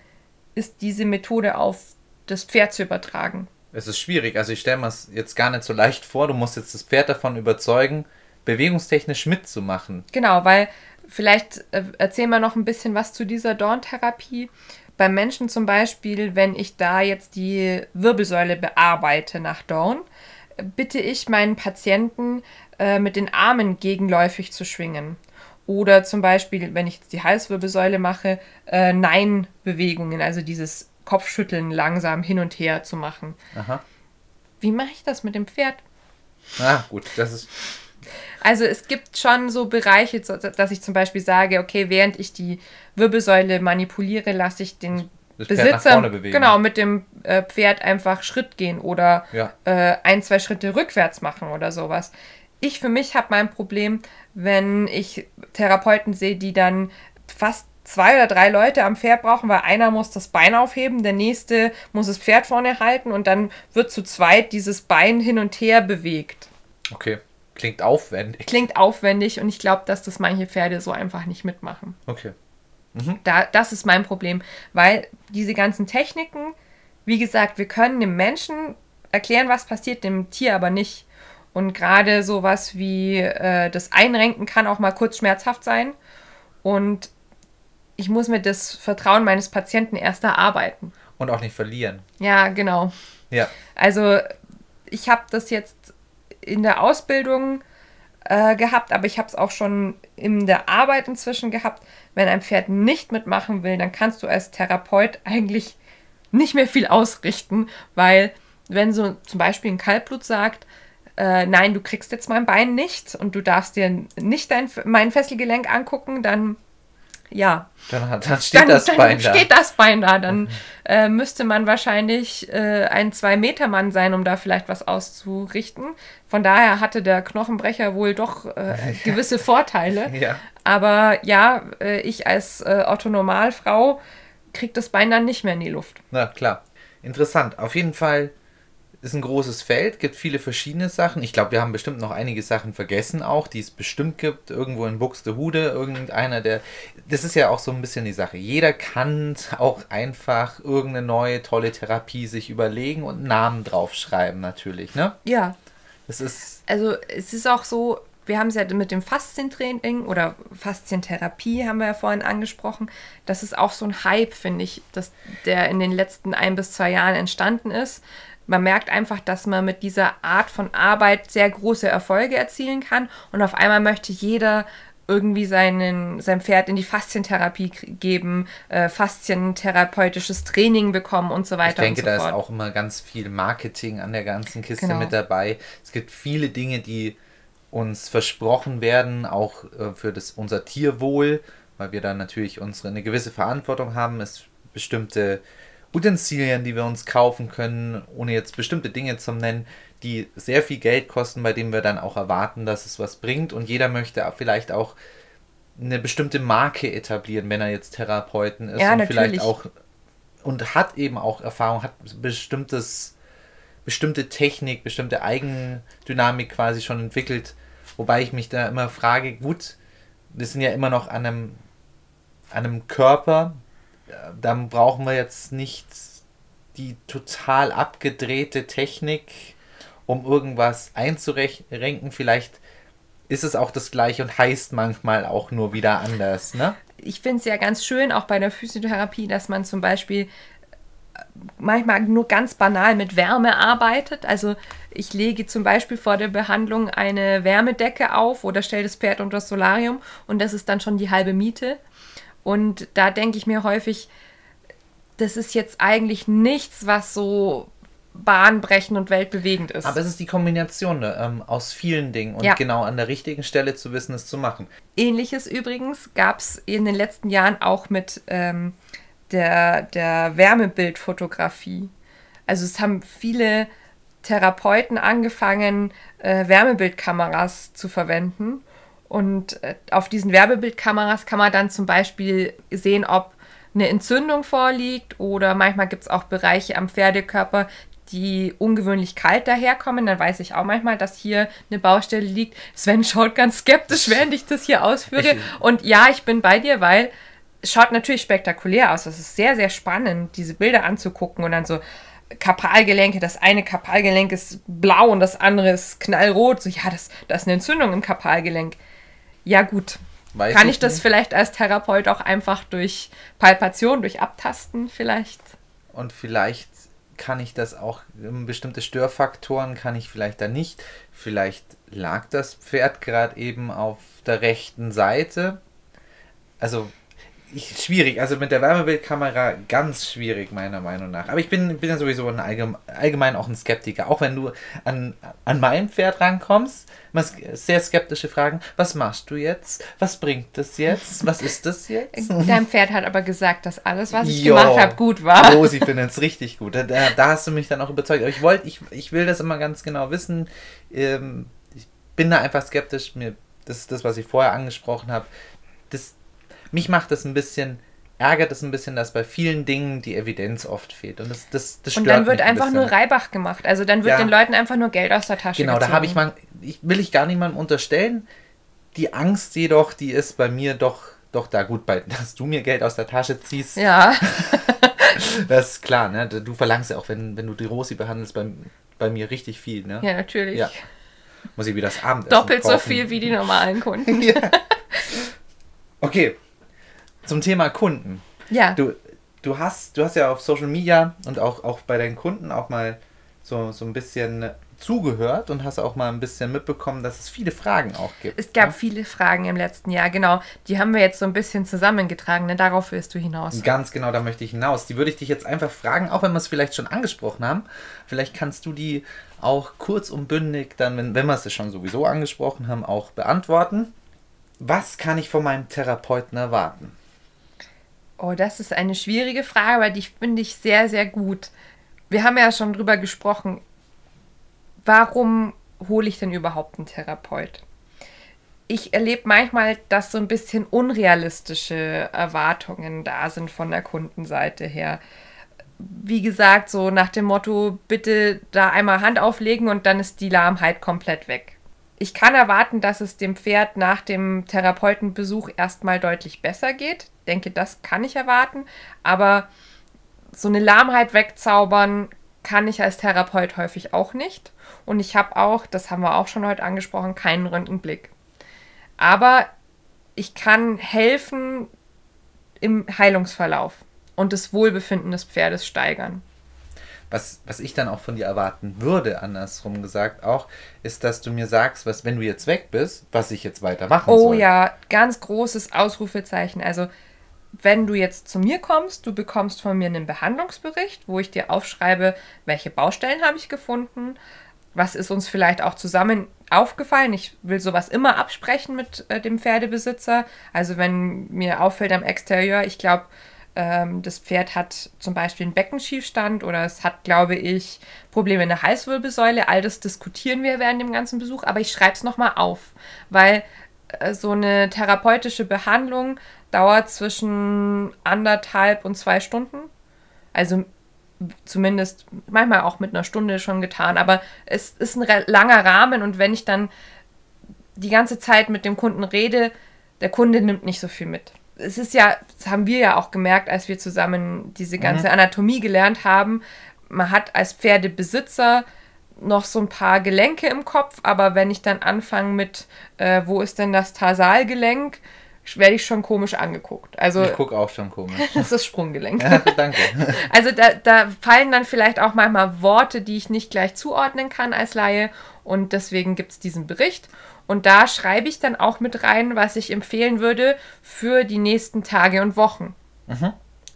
ist diese Methode auf das Pferd zu übertragen. Es ist schwierig. Also ich stelle mir es jetzt gar nicht so leicht vor. Du musst jetzt das Pferd davon überzeugen, bewegungstechnisch mitzumachen. Genau, weil vielleicht äh, erzählen wir noch ein bisschen was zu dieser Dorntherapie. Beim Menschen zum Beispiel, wenn ich da jetzt die Wirbelsäule bearbeite nach Dorn, bitte ich meinen Patienten äh, mit den Armen gegenläufig zu schwingen. Oder zum Beispiel, wenn ich jetzt die Halswirbelsäule mache, äh, Nein-Bewegungen, also dieses Kopfschütteln langsam hin und her zu machen. Aha. Wie mache ich das mit dem Pferd? Ah, gut, das ist. Also es gibt schon so Bereiche, dass ich zum Beispiel sage, okay, während ich die Wirbelsäule manipuliere, lasse ich den Besitzer genau mit dem äh, Pferd einfach Schritt gehen oder ja. äh, ein, zwei Schritte rückwärts machen oder sowas. ich für mich habe mein Problem, wenn ich Therapeuten sehe, die dann fast zwei oder drei Leute am Pferd brauchen, weil einer muss das Bein aufheben, der nächste muss das Pferd vorne halten und dann wird zu zweit dieses Bein hin und her bewegt. Okay. Klingt aufwendig. Klingt aufwendig und ich glaube, dass das manche Pferde so einfach nicht mitmachen. Okay. Mhm. Da, das ist mein Problem, weil diese ganzen Techniken, wie gesagt, wir können dem Menschen erklären, was passiert, dem Tier aber nicht. Und gerade sowas wie äh, das Einrenken kann auch mal kurz schmerzhaft sein. Und ich muss mir das Vertrauen meines Patienten erst erarbeiten. Und auch nicht verlieren. Ja, genau. Ja. Also ich habe das jetzt in der Ausbildung äh, gehabt, aber ich habe es auch schon in der Arbeit inzwischen gehabt. Wenn ein Pferd nicht mitmachen will, dann kannst du als Therapeut eigentlich nicht mehr viel ausrichten, weil wenn so zum Beispiel ein Kaltblut sagt, äh, nein, du kriegst jetzt mein Bein nicht und du darfst dir nicht dein, mein Fesselgelenk angucken, dann ja. Dann, dann steht dann, das dann Bein da. Dann steht das Bein da. Dann äh, müsste man wahrscheinlich äh, ein Zwei-Meter-Mann sein, um da vielleicht was auszurichten. Von daher hatte der Knochenbrecher wohl doch äh, gewisse Vorteile. Ja. Aber ja, äh, ich als äh, Otto-Normalfrau kriege das Bein dann nicht mehr in die Luft. Na klar. Interessant. Auf jeden Fall ist ein großes Feld, gibt viele verschiedene Sachen. Ich glaube, wir haben bestimmt noch einige Sachen vergessen auch, die es bestimmt gibt. Irgendwo in Buxtehude, irgendeiner, der. Das ist ja auch so ein bisschen die Sache. Jeder kann auch einfach irgendeine neue, tolle Therapie sich überlegen und einen Namen draufschreiben, natürlich, ne? Ja. Das ist. Also, es ist auch so, wir haben es ja mit dem Faszientraining oder Faszientherapie haben wir ja vorhin angesprochen. Das ist auch so ein Hype, finde ich, dass der in den letzten ein bis zwei Jahren entstanden ist man merkt einfach, dass man mit dieser Art von Arbeit sehr große Erfolge erzielen kann und auf einmal möchte jeder irgendwie seinen, sein Pferd in die Faszientherapie geben, äh, faszientherapeutisches Training bekommen und so weiter. Ich denke, so da ist auch immer ganz viel Marketing an der ganzen Kiste genau. mit dabei. Es gibt viele Dinge, die uns versprochen werden, auch äh, für das, unser Tierwohl, weil wir da natürlich unsere eine gewisse Verantwortung haben, es bestimmte Utensilien, die wir uns kaufen können, ohne jetzt bestimmte Dinge zu nennen, die sehr viel Geld kosten, bei denen wir dann auch erwarten, dass es was bringt. Und jeder möchte vielleicht auch eine bestimmte Marke etablieren, wenn er jetzt Therapeuten ist ja, und natürlich. vielleicht auch und hat eben auch Erfahrung, hat bestimmtes, bestimmte Technik, bestimmte Eigendynamik quasi schon entwickelt. Wobei ich mich da immer frage, gut, wir sind ja immer noch an einem, an einem Körper, dann brauchen wir jetzt nicht die total abgedrehte Technik, um irgendwas einzurenken. Vielleicht ist es auch das gleiche und heißt manchmal auch nur wieder anders, ne? Ich finde es ja ganz schön, auch bei der Physiotherapie, dass man zum Beispiel äh, manchmal nur ganz banal mit Wärme arbeitet. Also ich lege zum Beispiel vor der Behandlung eine Wärmedecke auf oder stelle das Pferd unter das Solarium und das ist dann schon die halbe Miete. Und da denke ich mir häufig, das ist jetzt eigentlich nichts, was so bahnbrechend und weltbewegend ist. Aber es ist die Kombination ne, ähm, aus vielen Dingen und ja. genau an der richtigen Stelle zu wissen, es zu machen. Ähnliches übrigens gab es in den letzten Jahren auch mit ähm, der, der Wärmebildfotografie. Also es haben viele Therapeuten angefangen, äh, Wärmebildkameras zu verwenden und äh, auf diesen Werbebildkameras kann man dann zum Beispiel sehen, ob eine Entzündung vorliegt oder manchmal gibt es auch Bereiche am Pferdekörper, die ungewöhnlich kalt daherkommen. Dann weiß ich auch manchmal, dass hier eine Baustelle liegt. Sven schaut ganz skeptisch, während ich das hier ausführe. Und ja, ich bin bei dir, weil es schaut natürlich spektakulär aus. Es ist sehr, sehr spannend, diese Bilder anzugucken und dann so Kapalgelenke, das eine Kapalgelenk ist blau und das andere ist knallrot. So, ja, das, das ist eine Entzündung im Kapalgelenk. Ja, gut. Weiß Kann ich, ich das vielleicht als Therapeut auch einfach durch Palpation, durch Abtasten vielleicht? Und vielleicht kann ich das auch, bestimmte Störfaktoren kann ich vielleicht da nicht. Vielleicht lag das Pferd gerade eben auf der rechten Seite. Also ich, schwierig. Also mit der Wärmebildkamera ganz schwierig, meiner Meinung nach. Aber ich bin, bin ja sowieso ein allgemein, allgemein auch ein Skeptiker. Auch wenn du an, an mein Pferd rankommst, sehr skeptische Fragen. Was machst du jetzt? Was bringt das jetzt? Was ist das jetzt? Dein Pferd hat aber gesagt, dass alles, was ich jo, gemacht habe, gut war. Oh, sie findet es richtig gut. Da, da, hast du mich dann auch überzeugt. Aber ich wollte, ich, ich will das immer ganz genau wissen. Ähm, bin da einfach skeptisch. Mir, das ist das, was ich vorher angesprochen habe. Das, mich macht das ein bisschen, ärgert es ein bisschen, dass bei vielen Dingen die Evidenz oft fehlt. Und das, das, das Und stört dann wird ein einfach nur bisschen. Reibach gemacht. Also dann wird Ja. den Leuten einfach nur Geld aus der Tasche Genau, da habe ich gezogen. mal, ich, will ich gar niemandem unterstellen. Die Angst jedoch, die ist bei mir doch, doch da gut, bei, dass du mir Geld aus der Tasche ziehst. Ja, Das ist klar, ne? Du verlangst ja auch, wenn, wenn du die Rosi behandelst, bei, bei mir richtig viel, ne? ja, natürlich. Ja. Muss ich wieder das Abendessen Doppelt so kaufen. viel wie die normalen Kunden. ja. Okay. Zum Thema Kunden. Ja. Du, du, hast, du hast ja auf Social Media und auch, auch bei deinen Kunden auch mal so, so ein bisschen zugehört und hast auch mal ein bisschen mitbekommen, dass es viele Fragen auch gibt. Es gab ne? viele Fragen im letzten Jahr, genau. Die haben wir jetzt so ein bisschen zusammengetragen, denn darauf willst du hinaus. Ganz genau, da möchte ich hinaus. Die würde ich dich jetzt einfach fragen, auch wenn wir es vielleicht schon angesprochen haben. Vielleicht kannst du die auch kurz und bündig dann, wenn, wenn wir es schon sowieso angesprochen haben, auch beantworten. Was kann ich von meinem Therapeuten erwarten? Oh, das ist eine schwierige Frage, aber die finde ich sehr, sehr gut. Wir haben ja schon drüber gesprochen, warum hole ich denn überhaupt einen Therapeut? Ich erlebe manchmal, dass so ein bisschen unrealistische Erwartungen da sind von der Kundenseite her. Wie gesagt, so nach dem Motto, bitte da einmal Hand auflegen und dann ist die Lahmheit komplett weg. Ich kann erwarten, dass es dem Pferd nach dem Therapeutenbesuch erstmal deutlich besser geht. Denke, das kann ich erwarten. Aber so eine Lahmheit wegzaubern kann ich als Therapeut häufig auch nicht. Und ich habe auch, das haben wir auch schon heute angesprochen, keinen Röntgenblick. Aber ich kann helfen im Heilungsverlauf und das Wohlbefinden des Pferdes steigern. Was, was ich dann auch von dir erwarten würde, andersrum gesagt auch, ist, dass du mir sagst, was, wenn du jetzt weg bist, was ich jetzt weitermachen Oh soll. ja, ganz großes Ausrufezeichen. Also, wenn du jetzt zu mir kommst, du bekommst von mir einen Behandlungsbericht, wo ich dir aufschreibe, welche Baustellen habe ich gefunden, was ist uns vielleicht auch zusammen aufgefallen. Ich will sowas immer absprechen mit äh, dem Pferdebesitzer. Also, wenn mir auffällt am Exterieur, ich glaube, das Pferd hat zum Beispiel einen Beckenschiefstand oder es hat, glaube ich, Probleme in der Halswirbelsäule. All das diskutieren wir während dem ganzen Besuch, aber ich schreibe es nochmal auf, weil äh, so eine therapeutische Behandlung dauert zwischen anderthalb und zwei Stunden. Also zumindest manchmal auch mit einer Stunde schon getan, aber es ist ein langer Rahmen und wenn ich dann die ganze Zeit mit dem Kunden rede, der Kunde nimmt nicht so viel mit. Es ist ja, das haben wir ja auch gemerkt, als wir zusammen diese ganze Anatomie gelernt haben. Man hat als Pferdebesitzer noch so ein paar Gelenke im Kopf, aber wenn ich dann anfange mit, äh, wo ist denn das Tarsalgelenk, werde ich schon komisch angeguckt. Also Ich gucke auch schon komisch. das ist das Sprunggelenk. ja, danke. Also da, da fallen dann vielleicht auch manchmal Worte, die ich nicht gleich zuordnen kann als Laie. Und deswegen gibt es diesen Bericht. Und da schreibe ich dann auch mit rein, was ich empfehlen würde für die nächsten Tage und Wochen.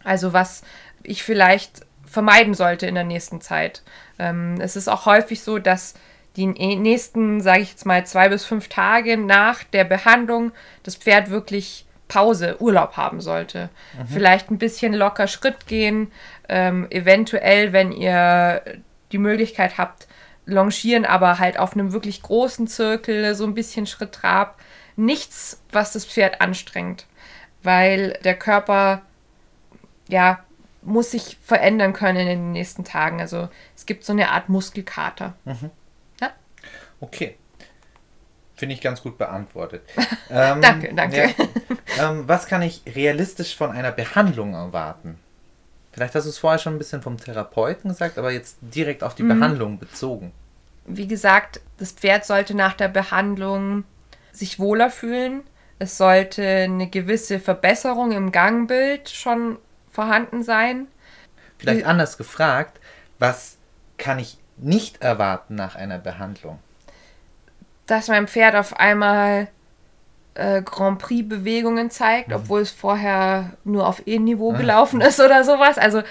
Also was ich vielleicht vermeiden sollte in der nächsten Zeit. Ähm, es ist auch häufig so, dass die nächsten, sage ich jetzt mal, zwei bis fünf Tage nach der Behandlung das Pferd wirklich Pause, Urlaub haben sollte. Vielleicht ein bisschen locker Schritt gehen, ähm, eventuell, wenn ihr die Möglichkeit habt, longieren, aber halt auf einem wirklich großen Zirkel, so ein bisschen Schritt Trab. Nichts, was das Pferd anstrengt, weil der Körper, ja, muss sich verändern können in den nächsten Tagen. Also es gibt so eine Art Muskelkater. Ja? Okay. Finde ich ganz gut beantwortet. Ähm, Danke, danke. Ja. Ähm, was kann ich realistisch von einer Behandlung erwarten? Vielleicht hast du es vorher schon ein bisschen vom Therapeuten gesagt, aber jetzt direkt auf die Mhm. Behandlung bezogen. Wie gesagt, das Pferd sollte nach der Behandlung sich wohler fühlen. Es sollte eine gewisse Verbesserung im Gangbild schon vorhanden sein. Vielleicht anders gefragt, was kann ich nicht erwarten nach einer Behandlung? dass mein Pferd auf einmal äh, Grand Prix-Bewegungen zeigt, obwohl es vorher nur auf E-Niveau gelaufen ist oder sowas. Also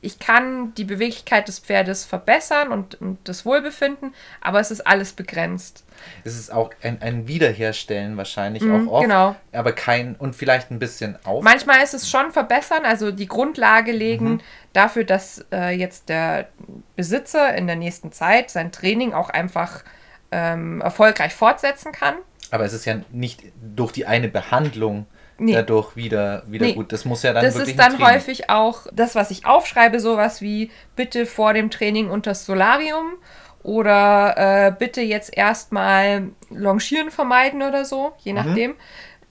ich kann die Beweglichkeit des Pferdes verbessern und, und das Wohlbefinden, aber es ist alles begrenzt. Es ist auch ein, ein Wiederherstellen wahrscheinlich Mhm, auch oft, genau. aber kein und vielleicht ein bisschen auf. Manchmal ist es schon verbessern, also die Grundlage legen dafür, dass äh, jetzt der Besitzer in der nächsten Zeit sein Training auch einfach ähm, erfolgreich fortsetzen kann. Aber es ist ja nicht durch die eine Behandlung Nee. dadurch wieder, wieder Nee. gut. Das muss ja dann Das ist dann häufig auch das, was ich aufschreibe, sowas wie bitte vor dem Training unter das Solarium oder äh, bitte jetzt erstmal Longieren vermeiden oder so, je nachdem.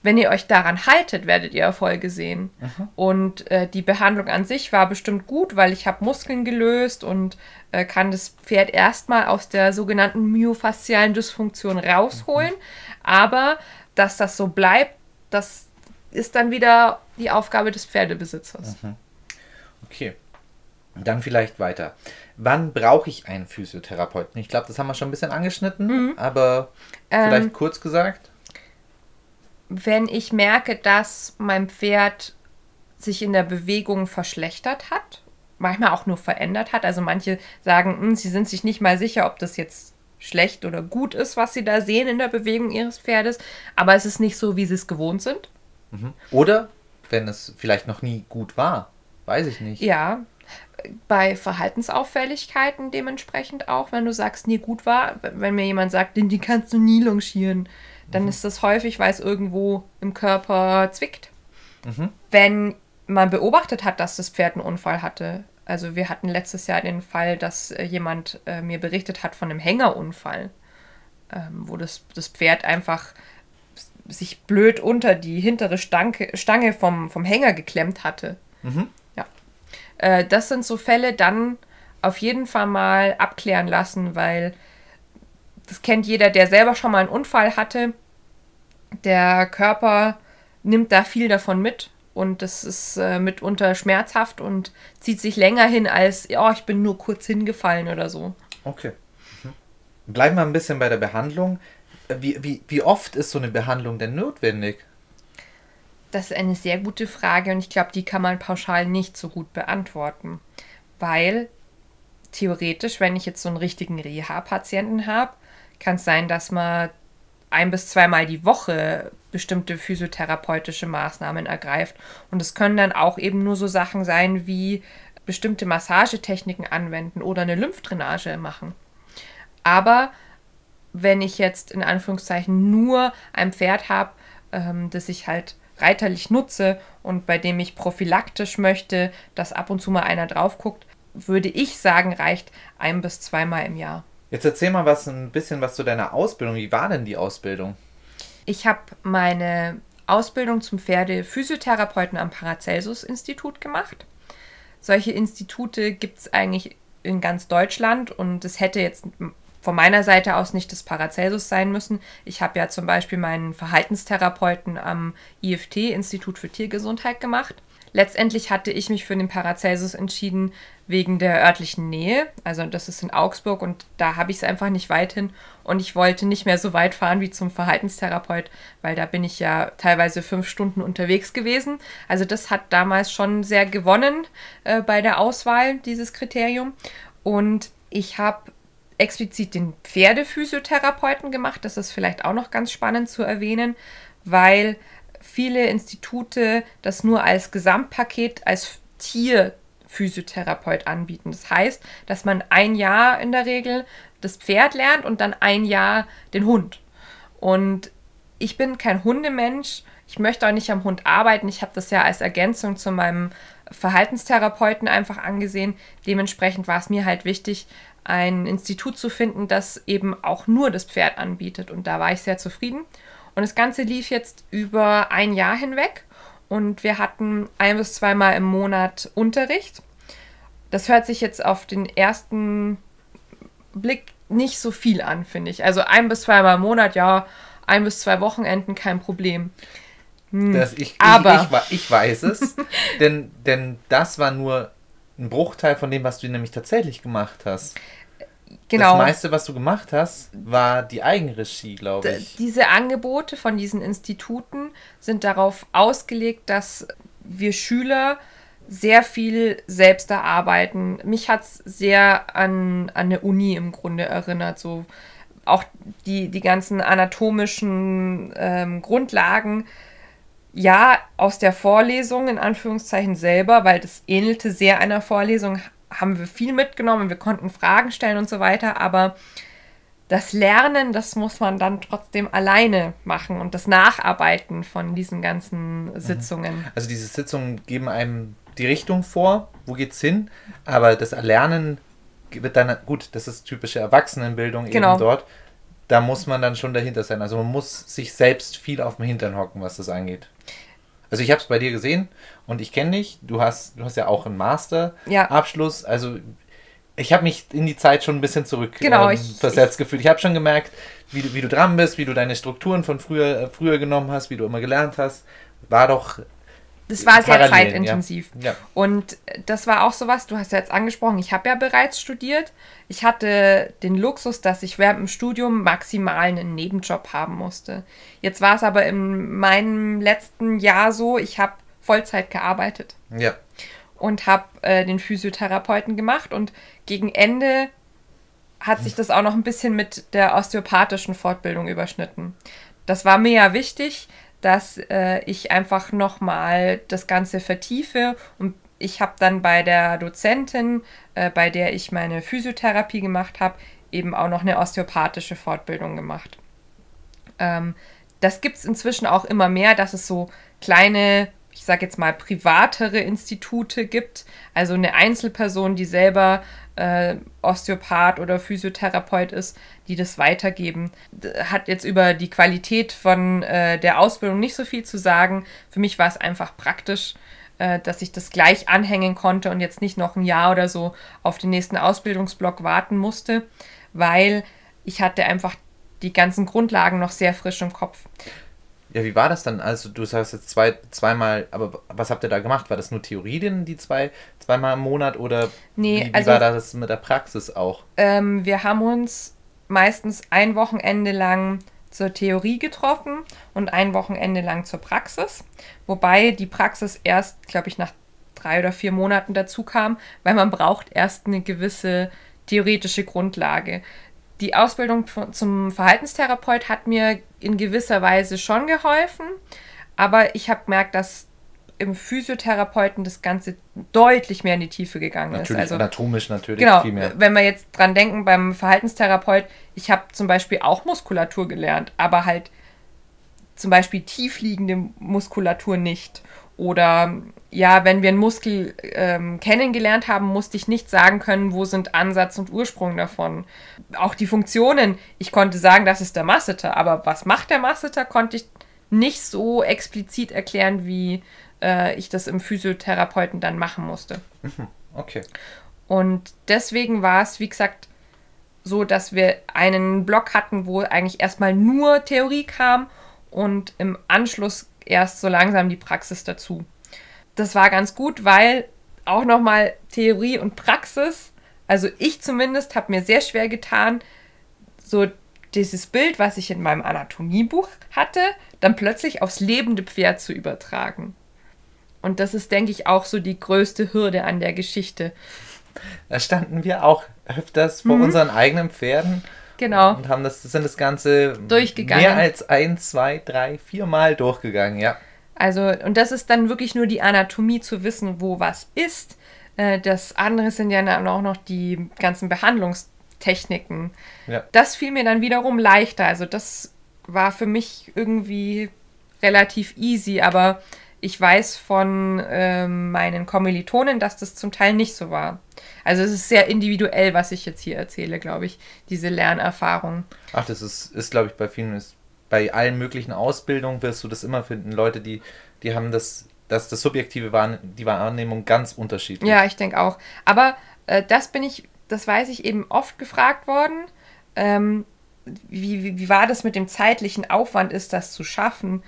Wenn ihr euch daran haltet, werdet ihr Erfolge sehen. Und äh, die Behandlung an sich war bestimmt gut, weil ich habe Muskeln gelöst und äh, kann das Pferd erstmal aus der sogenannten myofaszialen Dysfunktion rausholen. Aber dass das so bleibt, das ist dann wieder die Aufgabe des Pferdebesitzers. Okay. Dann vielleicht weiter. Wann brauche ich einen Physiotherapeuten? Ich glaube, das haben wir schon ein bisschen angeschnitten, aber vielleicht Ähm, kurz gesagt. wenn ich merke, dass mein Pferd sich in der Bewegung verschlechtert hat, manchmal auch nur verändert hat. Also manche sagen, "Hm, sie sind sich nicht mal sicher, ob das jetzt schlecht oder gut ist, was sie da sehen in der Bewegung ihres Pferdes, aber es ist nicht so, wie sie es gewohnt sind. Oder wenn es vielleicht noch nie gut war. Weiß ich nicht. Ja, bei Verhaltensauffälligkeiten dementsprechend auch, wenn du sagst, nie gut war, wenn mir jemand sagt, den, die kannst du nie longieren, dann ist das häufig, weil es irgendwo im Körper zwickt. Wenn man beobachtet hat, dass das Pferd einen Unfall hatte, also wir hatten letztes Jahr den Fall, dass äh, jemand äh, mir berichtet hat von einem Hängerunfall, ähm, wo das, das Pferd einfach sich blöd unter die hintere Stange, Stange vom, vom Hänger geklemmt hatte. Ja. Äh, das sind so Fälle, dann auf jeden Fall mal abklären lassen, weil das kennt jeder, der selber schon mal einen Unfall hatte. Der Körper nimmt da viel davon mit und das ist äh, mitunter schmerzhaft und zieht sich länger hin als, ja, ich bin nur kurz hingefallen oder so. Okay. Mhm. Bleiben wir ein bisschen bei der Behandlung. Wie, wie, wie oft ist so eine Behandlung denn notwendig? Das ist eine sehr gute Frage und ich glaube, die kann man pauschal nicht so gut beantworten. Weil theoretisch, wenn ich jetzt so einen richtigen Reha-Patienten habe, kann es sein, dass man ein bis zweimal die Woche bestimmte physiotherapeutische Maßnahmen ergreift. Und es können dann auch eben nur so Sachen sein wie bestimmte Massagetechniken anwenden oder eine Lymphdrainage machen. Aber wenn ich jetzt in Anführungszeichen nur ein Pferd habe, ähm, das ich halt reiterlich nutze und bei dem ich prophylaktisch möchte, dass ab und zu mal einer drauf guckt, würde ich sagen, reicht ein bis zweimal im Jahr. Jetzt erzähl mal was ein bisschen was zu deiner Ausbildung. Wie war denn die Ausbildung? Ich habe meine Ausbildung zum Pferdephysiotherapeuten am Paracelsus-Institut gemacht. Solche Institute gibt es eigentlich in ganz Deutschland und es hätte jetzt von meiner Seite aus nicht das Paracelsus sein müssen. Ich habe ja zum Beispiel meinen Verhaltenstherapeuten am IFT, Institut für Tiergesundheit, gemacht. Letztendlich hatte ich mich für den Paracelsus entschieden wegen der örtlichen Nähe. Also das ist in Augsburg und da habe ich es einfach nicht weit hin. Und ich wollte nicht mehr so weit fahren wie zum Verhaltenstherapeut, weil da bin ich ja teilweise fünf Stunden unterwegs gewesen. Also das hat damals schon sehr gewonnen äh, bei der Auswahl, dieses Kriterium. Und ich habe explizit den Pferdephysiotherapeuten gemacht. Das ist vielleicht auch noch ganz spannend zu erwähnen, weil viele Institute das nur als Gesamtpaket als Tierphysiotherapeut anbieten. Das heißt, dass man ein Jahr in der Regel das Pferd lernt und dann ein Jahr den Hund. Und ich bin kein Hundemensch. Ich möchte auch nicht am Hund arbeiten. Ich habe das ja als Ergänzung zu meinem Verhaltenstherapeuten einfach angesehen. Dementsprechend war es mir halt wichtig, ein Institut zu finden, das eben auch nur das Pferd anbietet. Und da war ich sehr zufrieden. Und das Ganze lief jetzt über ein Jahr hinweg. Und wir hatten ein bis zweimal im Monat Unterricht. Das hört sich jetzt auf den ersten Blick nicht so viel an, finde ich. Also ein bis zweimal im Monat, ja, ein bis zwei Wochenenden, kein Problem. Das, ich, aber- ich, ich, ich weiß es, denn, denn das war nur ein Bruchteil von dem, was du nämlich tatsächlich gemacht hast. Genau. Das meiste, was du gemacht hast, war die Eigenregie, glaube D- ich. Diese Angebote von diesen Instituten sind darauf ausgelegt, dass wir Schüler sehr viel selbst erarbeiten. Mich hat es sehr an, an eine Uni im Grunde erinnert. So auch die, die ganzen anatomischen ähm, Grundlagen. Ja, aus der Vorlesung in Anführungszeichen selber, weil das ähnelte sehr einer Vorlesung, haben wir viel mitgenommen. Wir konnten Fragen stellen und so weiter, aber das Lernen, das muss man dann trotzdem alleine machen und das Nacharbeiten von diesen ganzen Mhm. Sitzungen. Also diese Sitzungen geben einem die Richtung vor, wo geht's hin, aber das Erlernen wird dann, gut, das ist typische Erwachsenenbildung Genau. eben dort, da muss man dann schon dahinter sein. Also man muss sich selbst viel auf dem Hintern hocken, was das angeht. Also ich habe es bei dir gesehen und ich kenne dich, du hast, du hast ja auch einen Master-Abschluss, Ja. also ich habe mich in die Zeit schon ein bisschen zurück Genau, ähm, ich- versetzt gefühlt. Ich habe schon gemerkt, wie du, wie du dran bist, wie du deine Strukturen von früher, äh, früher genommen hast, wie du immer gelernt hast. War doch Das war sehr Parallelen, zeitintensiv. Ja. Und das war auch sowas, du hast ja jetzt angesprochen, ich habe ja bereits studiert. Ich hatte den Luxus, dass ich während dem Studium maximal einen Nebenjob haben musste. Jetzt war es aber in meinem letzten Jahr so, ich habe Vollzeit gearbeitet ja. und habe äh, den Physiotherapeuten gemacht und gegen Ende hat sich das auch noch ein bisschen mit der osteopathischen Fortbildung überschnitten. Das war mir ja wichtig, dass äh, ich einfach nochmal das Ganze vertiefe und ich habe dann bei der Dozentin, äh, bei der ich meine Physiotherapie gemacht habe, eben auch noch eine osteopathische Fortbildung gemacht. Ähm, das gibt es inzwischen auch immer mehr, dass es so kleine, ich sage jetzt mal, privatere Institute gibt. Also eine Einzelperson, die selber äh, Osteopath oder Physiotherapeut ist, die das weitergeben. Hat jetzt über die Qualität von äh, der Ausbildung nicht so viel zu sagen. Für mich war es einfach praktisch, äh, dass ich das gleich anhängen konnte und jetzt nicht noch ein Jahr oder so auf den nächsten Ausbildungsblock warten musste, weil ich hatte einfach die ganzen Grundlagen noch sehr frisch im Kopf. Ja, wie war das dann? Also du sagst jetzt zwei, zweimal, aber was habt ihr da gemacht? War das nur Theorie denn, die zwei, zweimal im Monat oder Nee, wie, wie also- war das mit der Praxis auch? Ähm, wir haben uns meistens ein Wochenende lang zur Theorie getroffen und ein Wochenende lang zur Praxis. Wobei die Praxis erst, glaube ich, nach drei oder vier Monaten dazu kam, weil man braucht erst eine gewisse theoretische Grundlage. Die Ausbildung zum Verhaltenstherapeut hat mir in gewisser Weise schon geholfen, aber ich habe gemerkt, dass im Physiotherapeuten das Ganze deutlich mehr in die Tiefe gegangen Natürlich, ist. Also anatomisch natürlich Genau, viel mehr. wenn wir jetzt dran denken beim Verhaltenstherapeut, ich habe zum Beispiel auch Muskulatur gelernt, aber halt zum Beispiel tiefliegende Muskulatur nicht. Oder ja, wenn wir einen Muskel ähm, kennengelernt haben, musste ich nicht sagen können, wo sind Ansatz und Ursprung davon. Auch die Funktionen, ich konnte sagen, das ist der Masseter, aber was macht der Masseter, konnte ich nicht so explizit erklären, wie äh, ich das im Physiotherapeuten dann machen musste. Okay. Und deswegen war es, wie gesagt, so, dass wir einen Block hatten, wo eigentlich erstmal nur Theorie kam und im Anschluss erst so langsam die Praxis dazu. Das war ganz gut, weil auch nochmal Theorie und Praxis, also ich zumindest habe mir sehr schwer getan, so dieses Bild, was ich in meinem Anatomiebuch hatte, dann plötzlich aufs lebende Pferd zu übertragen. Und das ist, denke ich, auch so die größte Hürde an der Geschichte. Da standen wir auch öfters vor unseren eigenen Pferden Genau. und haben das, sind das Ganze Durchgegangen. mehr als ein, zwei, drei, vier Mal durchgegangen, ja. Also, und das ist dann wirklich nur die Anatomie zu wissen, wo was ist. Äh, Das andere sind ja dann auch noch die ganzen Behandlungstechniken. Ja. Das fiel mir dann wiederum leichter. Also, das war für mich irgendwie relativ easy, aber ich weiß von ähm, meinen Kommilitonen, dass das zum Teil nicht so war. Also es ist sehr individuell, was ich jetzt hier erzähle, glaube ich, diese Lernerfahrung. Ach, das ist, ist glaube ich, bei vielen, ist, bei allen möglichen Ausbildungen wirst du das immer finden. Leute, die, die haben das, das, das subjektive Wahrne die Wahrnehmung ganz unterschiedlich. Ja, ich denke auch. Aber äh, das bin ich, das weiß ich eben oft gefragt worden. Ähm, wie, wie, wie war das mit dem zeitlichen Aufwand, ist das zu schaffen?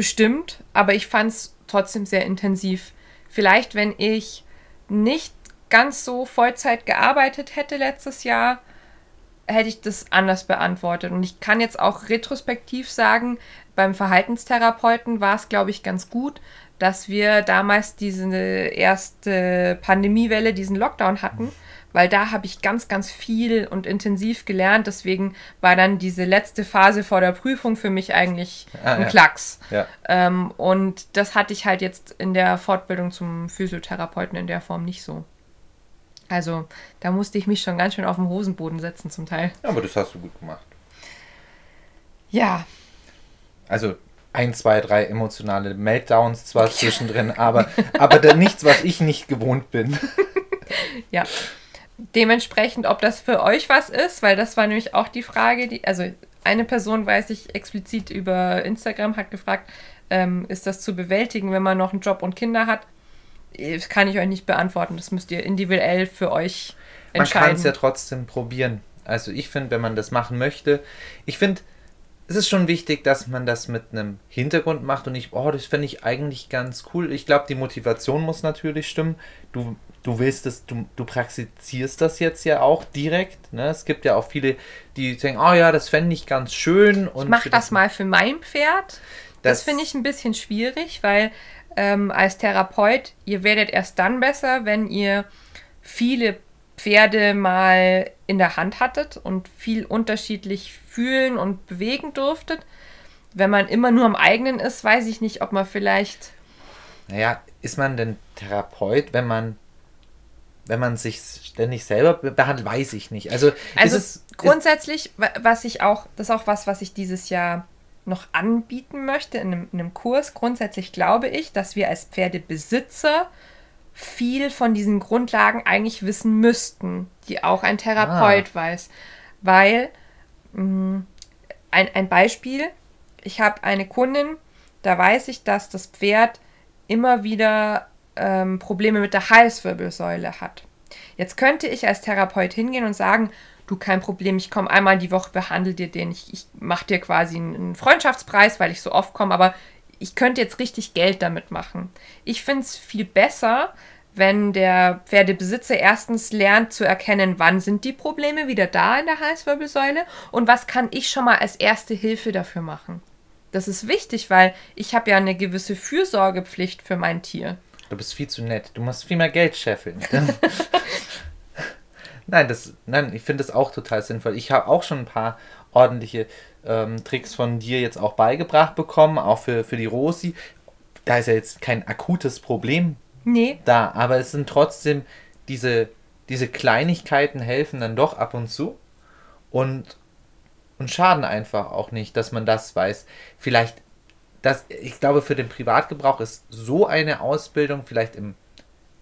Bestimmt, aber ich fand es trotzdem sehr intensiv. Vielleicht, wenn ich nicht ganz so Vollzeit gearbeitet hätte letztes Jahr, hätte ich das anders beantwortet. Und ich kann jetzt auch retrospektiv sagen, beim Verhaltenstherapeuten war es, glaube ich, ganz gut, dass wir damals diese erste Pandemiewelle, diesen Lockdown hatten, weil da habe ich ganz, ganz viel und intensiv gelernt. Deswegen war dann diese letzte Phase vor der Prüfung für mich eigentlich Ah, ein ja. Klacks. Ja. Ähm, und das hatte ich halt jetzt in der Fortbildung zum Physiotherapeuten in der Form nicht so. Also da musste ich mich schon ganz schön auf den Hosenboden setzen zum Teil. Ja, aber das hast du gut gemacht. Ja. Also ein, zwei, drei emotionale Meltdowns zwar zwischendrin, aber, aber dann nichts, was ich nicht gewohnt bin. ja. Dementsprechend, ob das für euch was ist, weil das war nämlich auch die Frage, die, also eine Person, weiß ich, explizit über Instagram hat gefragt, ähm, ist das zu bewältigen, wenn man noch einen Job und Kinder hat? Das kann ich euch nicht beantworten. Das müsst ihr individuell für euch entscheiden. Man kann es ja trotzdem probieren. Also ich finde, wenn man das machen möchte, ich finde, es ist schon wichtig, dass man das mit einem Hintergrund macht und nicht, oh, das fände ich eigentlich ganz cool. Ich glaube, die Motivation muss natürlich stimmen. Du, du willst es, du, du praktizierst das jetzt ja auch direkt. Ne? Es gibt ja auch viele, die denken, oh ja, das fände ich ganz schön. Und ich mache das mal für mein Pferd. Das, das finde ich ein bisschen schwierig, weil ähm, als Therapeut, ihr werdet erst dann besser, wenn ihr viele Pferde mal in der Hand hattet und viel unterschiedlich fühlen und bewegen durftet. Wenn man immer nur am eigenen ist, weiß ich nicht, ob man vielleicht. Naja, ist man denn Therapeut, wenn man wenn man sich ständig selber behandelt, weiß ich nicht. Also, also es, grundsätzlich, was ich auch, das ist auch was, was ich dieses Jahr noch anbieten möchte in einem, in einem Kurs. Grundsätzlich glaube ich, dass wir als Pferdebesitzer viel von diesen Grundlagen eigentlich wissen müssten, die auch ein Therapeut ah. weiß. Weil, mh, mm, ein, ein Beispiel, ich habe eine Kundin, da weiß ich, dass das Pferd immer wieder ähm, Probleme mit der Halswirbelsäule hat. Jetzt könnte ich als Therapeut hingehen und sagen, du kein Problem, ich komme einmal die Woche, behandle dir den, ich, ich mache dir quasi einen Freundschaftspreis, weil ich so oft komme, aber ich könnte jetzt richtig Geld damit machen. Ich finde es viel besser, wenn der Pferdebesitzer erstens lernt zu erkennen, wann sind die Probleme wieder da in der Halswirbelsäule und was kann ich schon mal als erste Hilfe dafür machen. Das ist wichtig, weil ich habe ja eine gewisse Fürsorgepflicht für mein Tier. Du bist viel zu nett. Du musst viel mehr Geld scheffeln. nein, das, nein, ich finde das auch total sinnvoll. Ich habe auch schon ein paar ordentliche ähm, Tricks von dir jetzt auch beigebracht bekommen, auch für, für die Rosi. Da ist ja jetzt kein akutes Problem nee. da, aber es sind trotzdem diese, diese Kleinigkeiten helfen dann doch ab und zu und, und schaden einfach auch nicht, dass man das weiß. Vielleicht, das, ich glaube, für den Privatgebrauch ist so eine Ausbildung vielleicht im,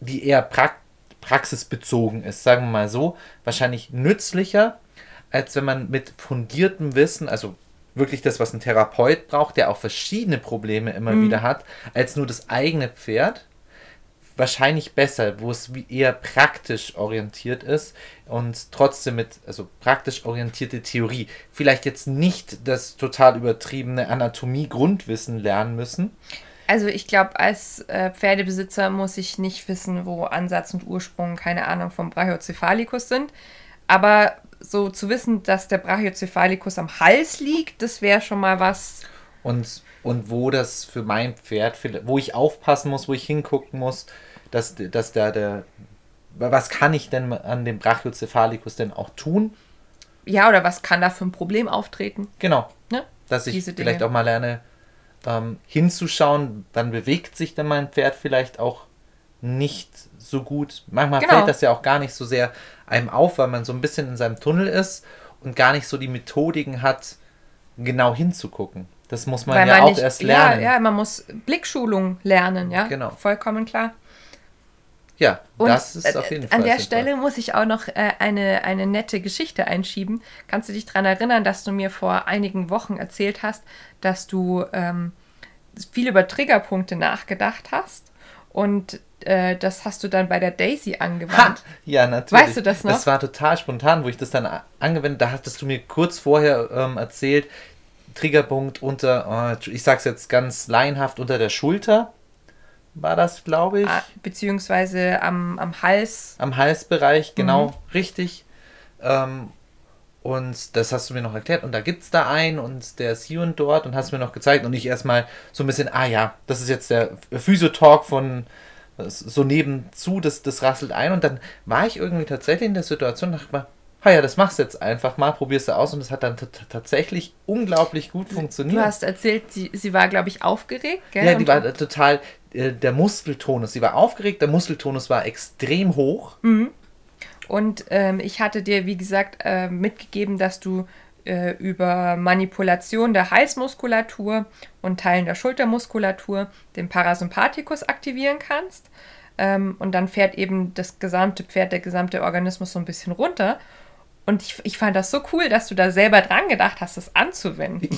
die eher pra praxisbezogen ist, sagen wir mal so, wahrscheinlich nützlicher, als wenn man mit fundiertem Wissen, also wirklich das, was ein Therapeut braucht, der auch verschiedene Probleme immer mhm. wieder hat, als nur das eigene Pferd. Wahrscheinlich besser, wo es eher praktisch orientiert ist und trotzdem mit, also praktisch orientierte Theorie. Vielleicht jetzt nicht das total übertriebene Anatomie-Grundwissen lernen müssen. Also ich glaube, als äh, Pferdebesitzer muss ich nicht wissen, wo Ansatz und Ursprung, keine Ahnung, vom Brachiocephalicus sind. Aber so zu wissen, dass der Brachiocephalicus am Hals liegt, das wäre schon mal was. Und, und wo das für mein Pferd, wo ich aufpassen muss, wo ich hingucken muss, dass, dass da der. Was kann ich denn an dem Brachiocephalicus denn auch tun? Ja, oder was kann da für ein Problem auftreten? Genau. Ne? Dass ich Diese vielleicht Dinge. auch mal lerne, ähm, hinzuschauen, dann bewegt sich dann mein Pferd vielleicht auch nicht so gut. Manchmal genau. fällt das ja auch gar nicht so sehr einem auf, weil man so ein bisschen in seinem Tunnel ist und gar nicht so die Methodiken hat, genau hinzugucken. Das muss man weil ja man auch nicht, erst lernen. Ja, ja, man muss Blickschulung lernen, ja. Genau. Vollkommen klar. Ja, und das ist auf jeden Fall. An der Stelle muss ich auch noch äh, eine, eine nette Geschichte einschieben. Kannst du dich daran erinnern, dass du mir vor einigen Wochen erzählt hast, dass du ähm, viel über Triggerpunkte nachgedacht hast und äh, das hast du dann bei der Daisy angewandt. Ha, ja, natürlich. Weißt du das noch? Das war total spontan, wo ich das dann angewendet Da hattest du mir kurz vorher ähm, erzählt, Triggerpunkt unter, oh, ich sag's jetzt ganz laienhaft, unter der Schulter war das, glaube ich. Ah, beziehungsweise am, am Hals. Am Halsbereich, genau, mhm. richtig. Ähm, und das hast du mir noch erklärt. Und da gibt es da einen und der ist hier und dort und hast mir noch gezeigt. Und ich erstmal so ein bisschen, ah ja, das ist jetzt der Physiotalk von so nebenzu, das, das rasselt ein. Und dann war ich irgendwie tatsächlich in der Situation, dachte mal, ha ja, das machst du jetzt einfach mal, probierst du aus. Und es hat dann tatsächlich unglaublich gut funktioniert. Du hast erzählt, sie, sie war, glaube ich, aufgeregt, gell? Ja, die war total, äh, der Muskeltonus, sie war aufgeregt, der Muskeltonus war extrem hoch. Mhm. Und ähm, ich hatte dir, wie gesagt, äh, mitgegeben, dass du äh, über Manipulation der Halsmuskulatur und Teilen der Schultermuskulatur den Parasympathikus aktivieren kannst. Ähm, und dann fährt eben das gesamte Pferd, der gesamte Organismus so ein bisschen runter. Und ich, ich fand das so cool, dass du da selber dran gedacht hast, das anzuwenden.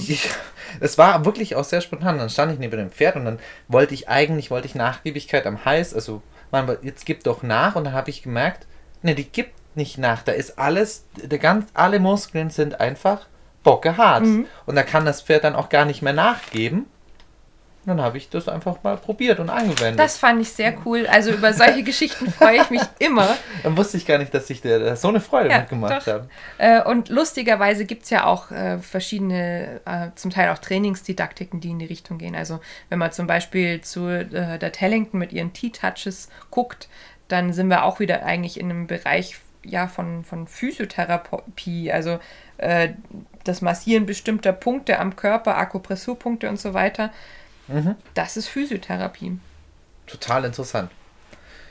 Es war wirklich auch sehr spontan. Dann stand ich neben dem Pferd und dann wollte ich eigentlich, wollte ich Nachgiebigkeit am Hals, also man, jetzt gib doch nach und dann habe ich gemerkt, ne, die gibt nicht nach. Da ist alles, der ganz, alle Muskeln sind einfach bockehart. Mhm. Und da kann das Pferd dann auch gar nicht mehr nachgeben. Dann habe ich das einfach mal probiert und angewendet. Das fand ich sehr cool. Also über solche Geschichten freue ich mich immer. Dann wusste ich gar nicht, dass ich dir so eine Freude ja, mitgemacht habe. Äh, und lustigerweise gibt es ja auch äh, verschiedene, äh, zum Teil auch Trainingsdidaktiken, die in die Richtung gehen. Also wenn man zum Beispiel zu äh, der Tellington mit ihren T-Touches guckt, dann sind wir auch wieder eigentlich in einem Bereich ja, von, von Physiotherapie. Also äh, das Massieren bestimmter Punkte am Körper, Akupressurpunkte und so weiter. Mhm. Das ist Physiotherapie. Total interessant.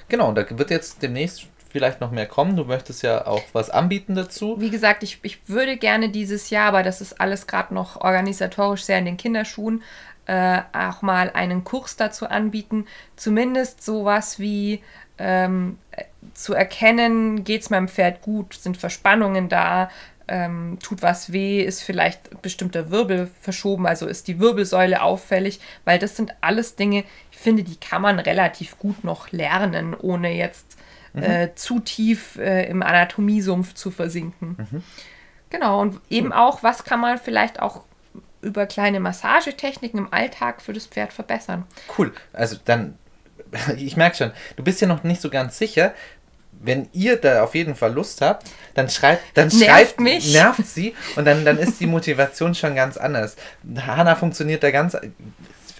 Genau, da wird jetzt demnächst vielleicht noch mehr kommen. Du möchtest ja auch was anbieten dazu. Wie gesagt, ich, ich würde gerne dieses Jahr, aber das ist alles gerade noch organisatorisch sehr in den Kinderschuhen, äh, auch mal einen Kurs dazu anbieten. Zumindest sowas wie ähm, zu erkennen, geht es meinem Pferd gut, sind Verspannungen da, ähm, tut was weh, ist vielleicht bestimmter Wirbel verschoben, also ist die Wirbelsäule auffällig, weil das sind alles Dinge, ich finde, die kann man relativ gut noch lernen, ohne jetzt mhm. äh, zu tief äh, im Anatomiesumpf zu versinken. Mhm. Genau, und eben cool. auch, was kann man vielleicht auch über kleine Massagetechniken im Alltag für das Pferd verbessern. Cool, also dann, ich merke schon, du bist ja noch nicht so ganz sicher, wenn ihr da auf jeden Fall Lust habt, dann schreibt, dann nervt schreibt, mich. nervt sie und dann, dann ist die Motivation schon ganz anders. Hanna funktioniert da ganz,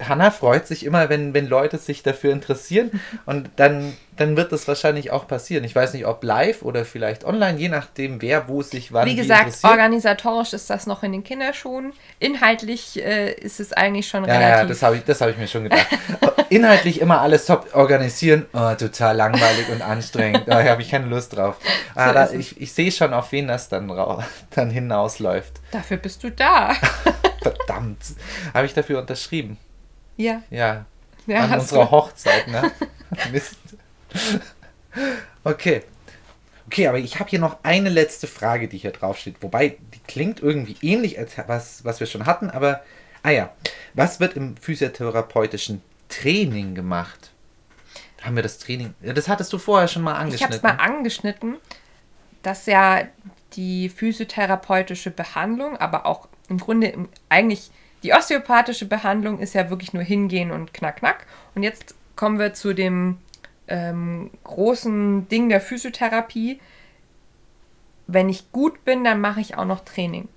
Hanna freut sich immer, wenn, wenn Leute sich dafür interessieren und dann, dann wird das wahrscheinlich auch passieren. Ich weiß nicht, ob live oder vielleicht online, je nachdem, wer wo sich wann Wie gesagt, organisatorisch ist das noch in den Kinderschuhen. Inhaltlich äh, ist es eigentlich schon ja, relativ... Ja, das habe ich, hab ich mir schon gedacht. Inhaltlich immer alles top organisieren, oh, total langweilig und anstrengend. Da habe ich keine Lust drauf. So da, ich, ich sehe schon, auf wen das dann, dann hinausläuft. Dafür bist du da. Verdammt. Habe ich dafür unterschrieben. Ja. Ja. ja An unserer du. Hochzeit, ne? Mist. Okay. Okay, aber ich habe hier noch eine letzte Frage, die hier draufsteht. Wobei, die klingt irgendwie ähnlich als was, was wir schon hatten, aber. Ah ja. Was wird im physiotherapeutischen Training gemacht? Haben wir das Training. Ja, das hattest du vorher schon mal angeschnitten. Ich habe es mal angeschnitten, dass ja die physiotherapeutische Behandlung, aber auch im Grunde eigentlich die osteopathische Behandlung ist ja wirklich nur hingehen und knack, knack. Und jetzt kommen wir zu dem ähm, großen Ding der Physiotherapie. Wenn ich gut bin, dann mache ich auch noch Training.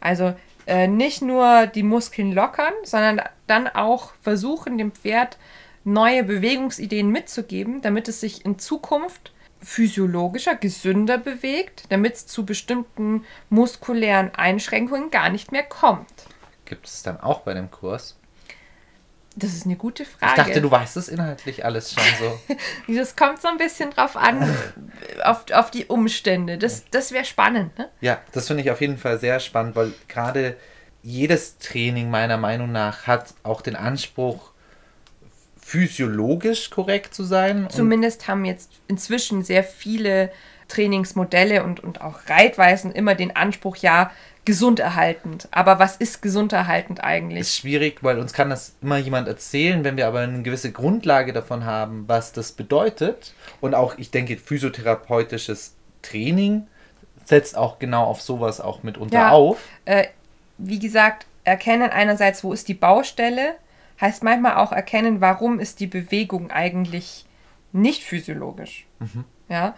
Also äh, nicht nur die Muskeln lockern, sondern dann auch versuchen, dem Pferd neue Bewegungsideen mitzugeben, damit es sich in Zukunft physiologischer, gesünder bewegt, damit es zu bestimmten muskulären Einschränkungen gar nicht mehr kommt. Gibt es dann auch bei dem Kurs? Das ist eine gute Frage. Ich dachte, du weißt es inhaltlich alles schon so. das kommt so ein bisschen drauf an, auf, auf die Umstände. Das, das wäre spannend, ne? Ja, das finde ich auf jeden Fall sehr spannend, weil gerade jedes Training meiner Meinung nach hat auch den Anspruch, physiologisch korrekt zu sein. Zumindest haben jetzt inzwischen sehr viele Trainingsmodelle und, und auch Reitweisen immer den Anspruch, ja, gesunderhaltend. Aber was ist gesunderhaltend eigentlich? Ist schwierig, weil uns kann das immer jemand erzählen, wenn wir aber eine gewisse Grundlage davon haben, was das bedeutet. Und auch, ich denke, physiotherapeutisches Training setzt auch genau auf sowas auch mitunter ja, auf. Äh, wie gesagt, erkennen einerseits, wo ist die Baustelle, heißt manchmal auch erkennen, warum ist die Bewegung eigentlich nicht physiologisch. Mhm. Ja.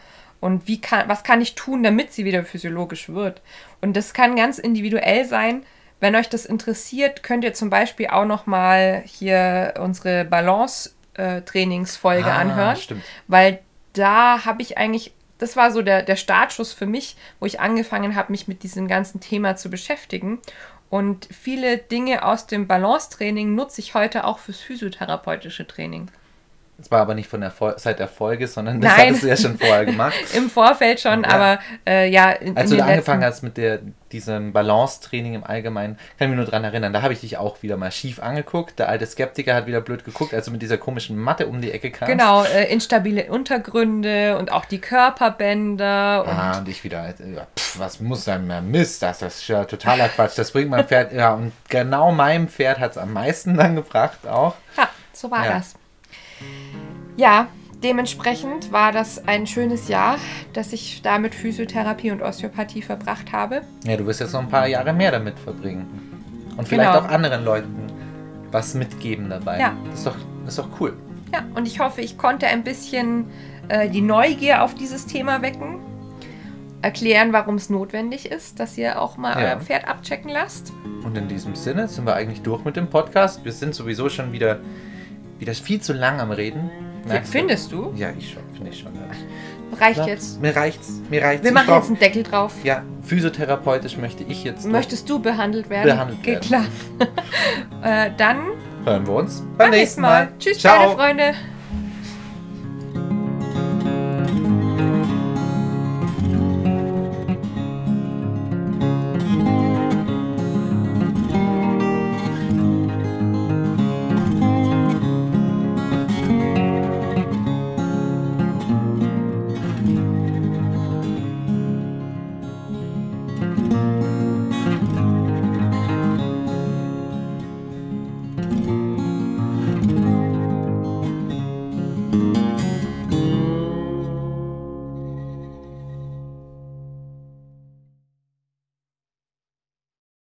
Und wie kann, was kann ich tun, damit sie wieder physiologisch wird? Und das kann ganz individuell sein. Wenn euch das interessiert, könnt ihr zum Beispiel auch noch mal hier unsere Balance-Trainingsfolge ah, anhören, stimmt. weil da habe ich eigentlich, das war so der, der Startschuss für mich, wo ich angefangen habe, mich mit diesem ganzen Thema zu beschäftigen. Und viele Dinge aus dem Balance-Training nutze ich heute auch fürs physiotherapeutische Training. Das war aber nicht von der Fol seit der Folge, sondern das Nein. hattest du ja schon vorher gemacht. Im Vorfeld schon, Ja. aber äh, ja. In, Als in du da angefangen letzten- hast mit der, diesem Balance-Training im Allgemeinen, kann ich mich nur dran erinnern, da habe ich dich auch wieder mal schief angeguckt. Der alte Skeptiker hat wieder blöd geguckt, als du mit dieser komischen Matte um die Ecke kamst. Genau, äh, instabile Untergründe und auch die Körperbänder. Und Ah, und ich wieder, äh, ja, pff, was muss denn mehr Mist, das, das ist ja totaler Quatsch, das bringt mein Pferd, ja, und genau meinem Pferd hat es am meisten dann gebracht auch. Ja, so war Ja. das. Ja, dementsprechend war das ein schönes Jahr, dass ich da mit Physiotherapie und Osteopathie verbracht habe. Ja, du wirst jetzt noch ein paar Jahre mehr damit verbringen. Und vielleicht Genau. auch anderen Leuten was mitgeben dabei. Ja. Das ist doch, das ist doch cool. Ja, und ich hoffe, ich konnte ein bisschen äh, die Neugier auf dieses Thema wecken. Erklären, warum es notwendig ist, dass ihr auch mal Ja. euer Pferd abchecken lasst. Und in diesem Sinne sind wir eigentlich durch mit dem Podcast. Wir sind sowieso schon wieder, wieder viel zu lang am Reden. Merkst? Findest du? Ja, ich schon, finde ich schon. Ja. Reicht Ja, jetzt. Mir reicht's. Mir reicht's. Wir Ich machen brauch- jetzt einen Deckel drauf. Ja, physiotherapeutisch möchte ich jetzt. Möchtest du behandelt werden? Behandelt Geht werden. klar. äh, dann Hören wir uns beim nächsten Mal. Tschüss, Ciao. meine Freunde.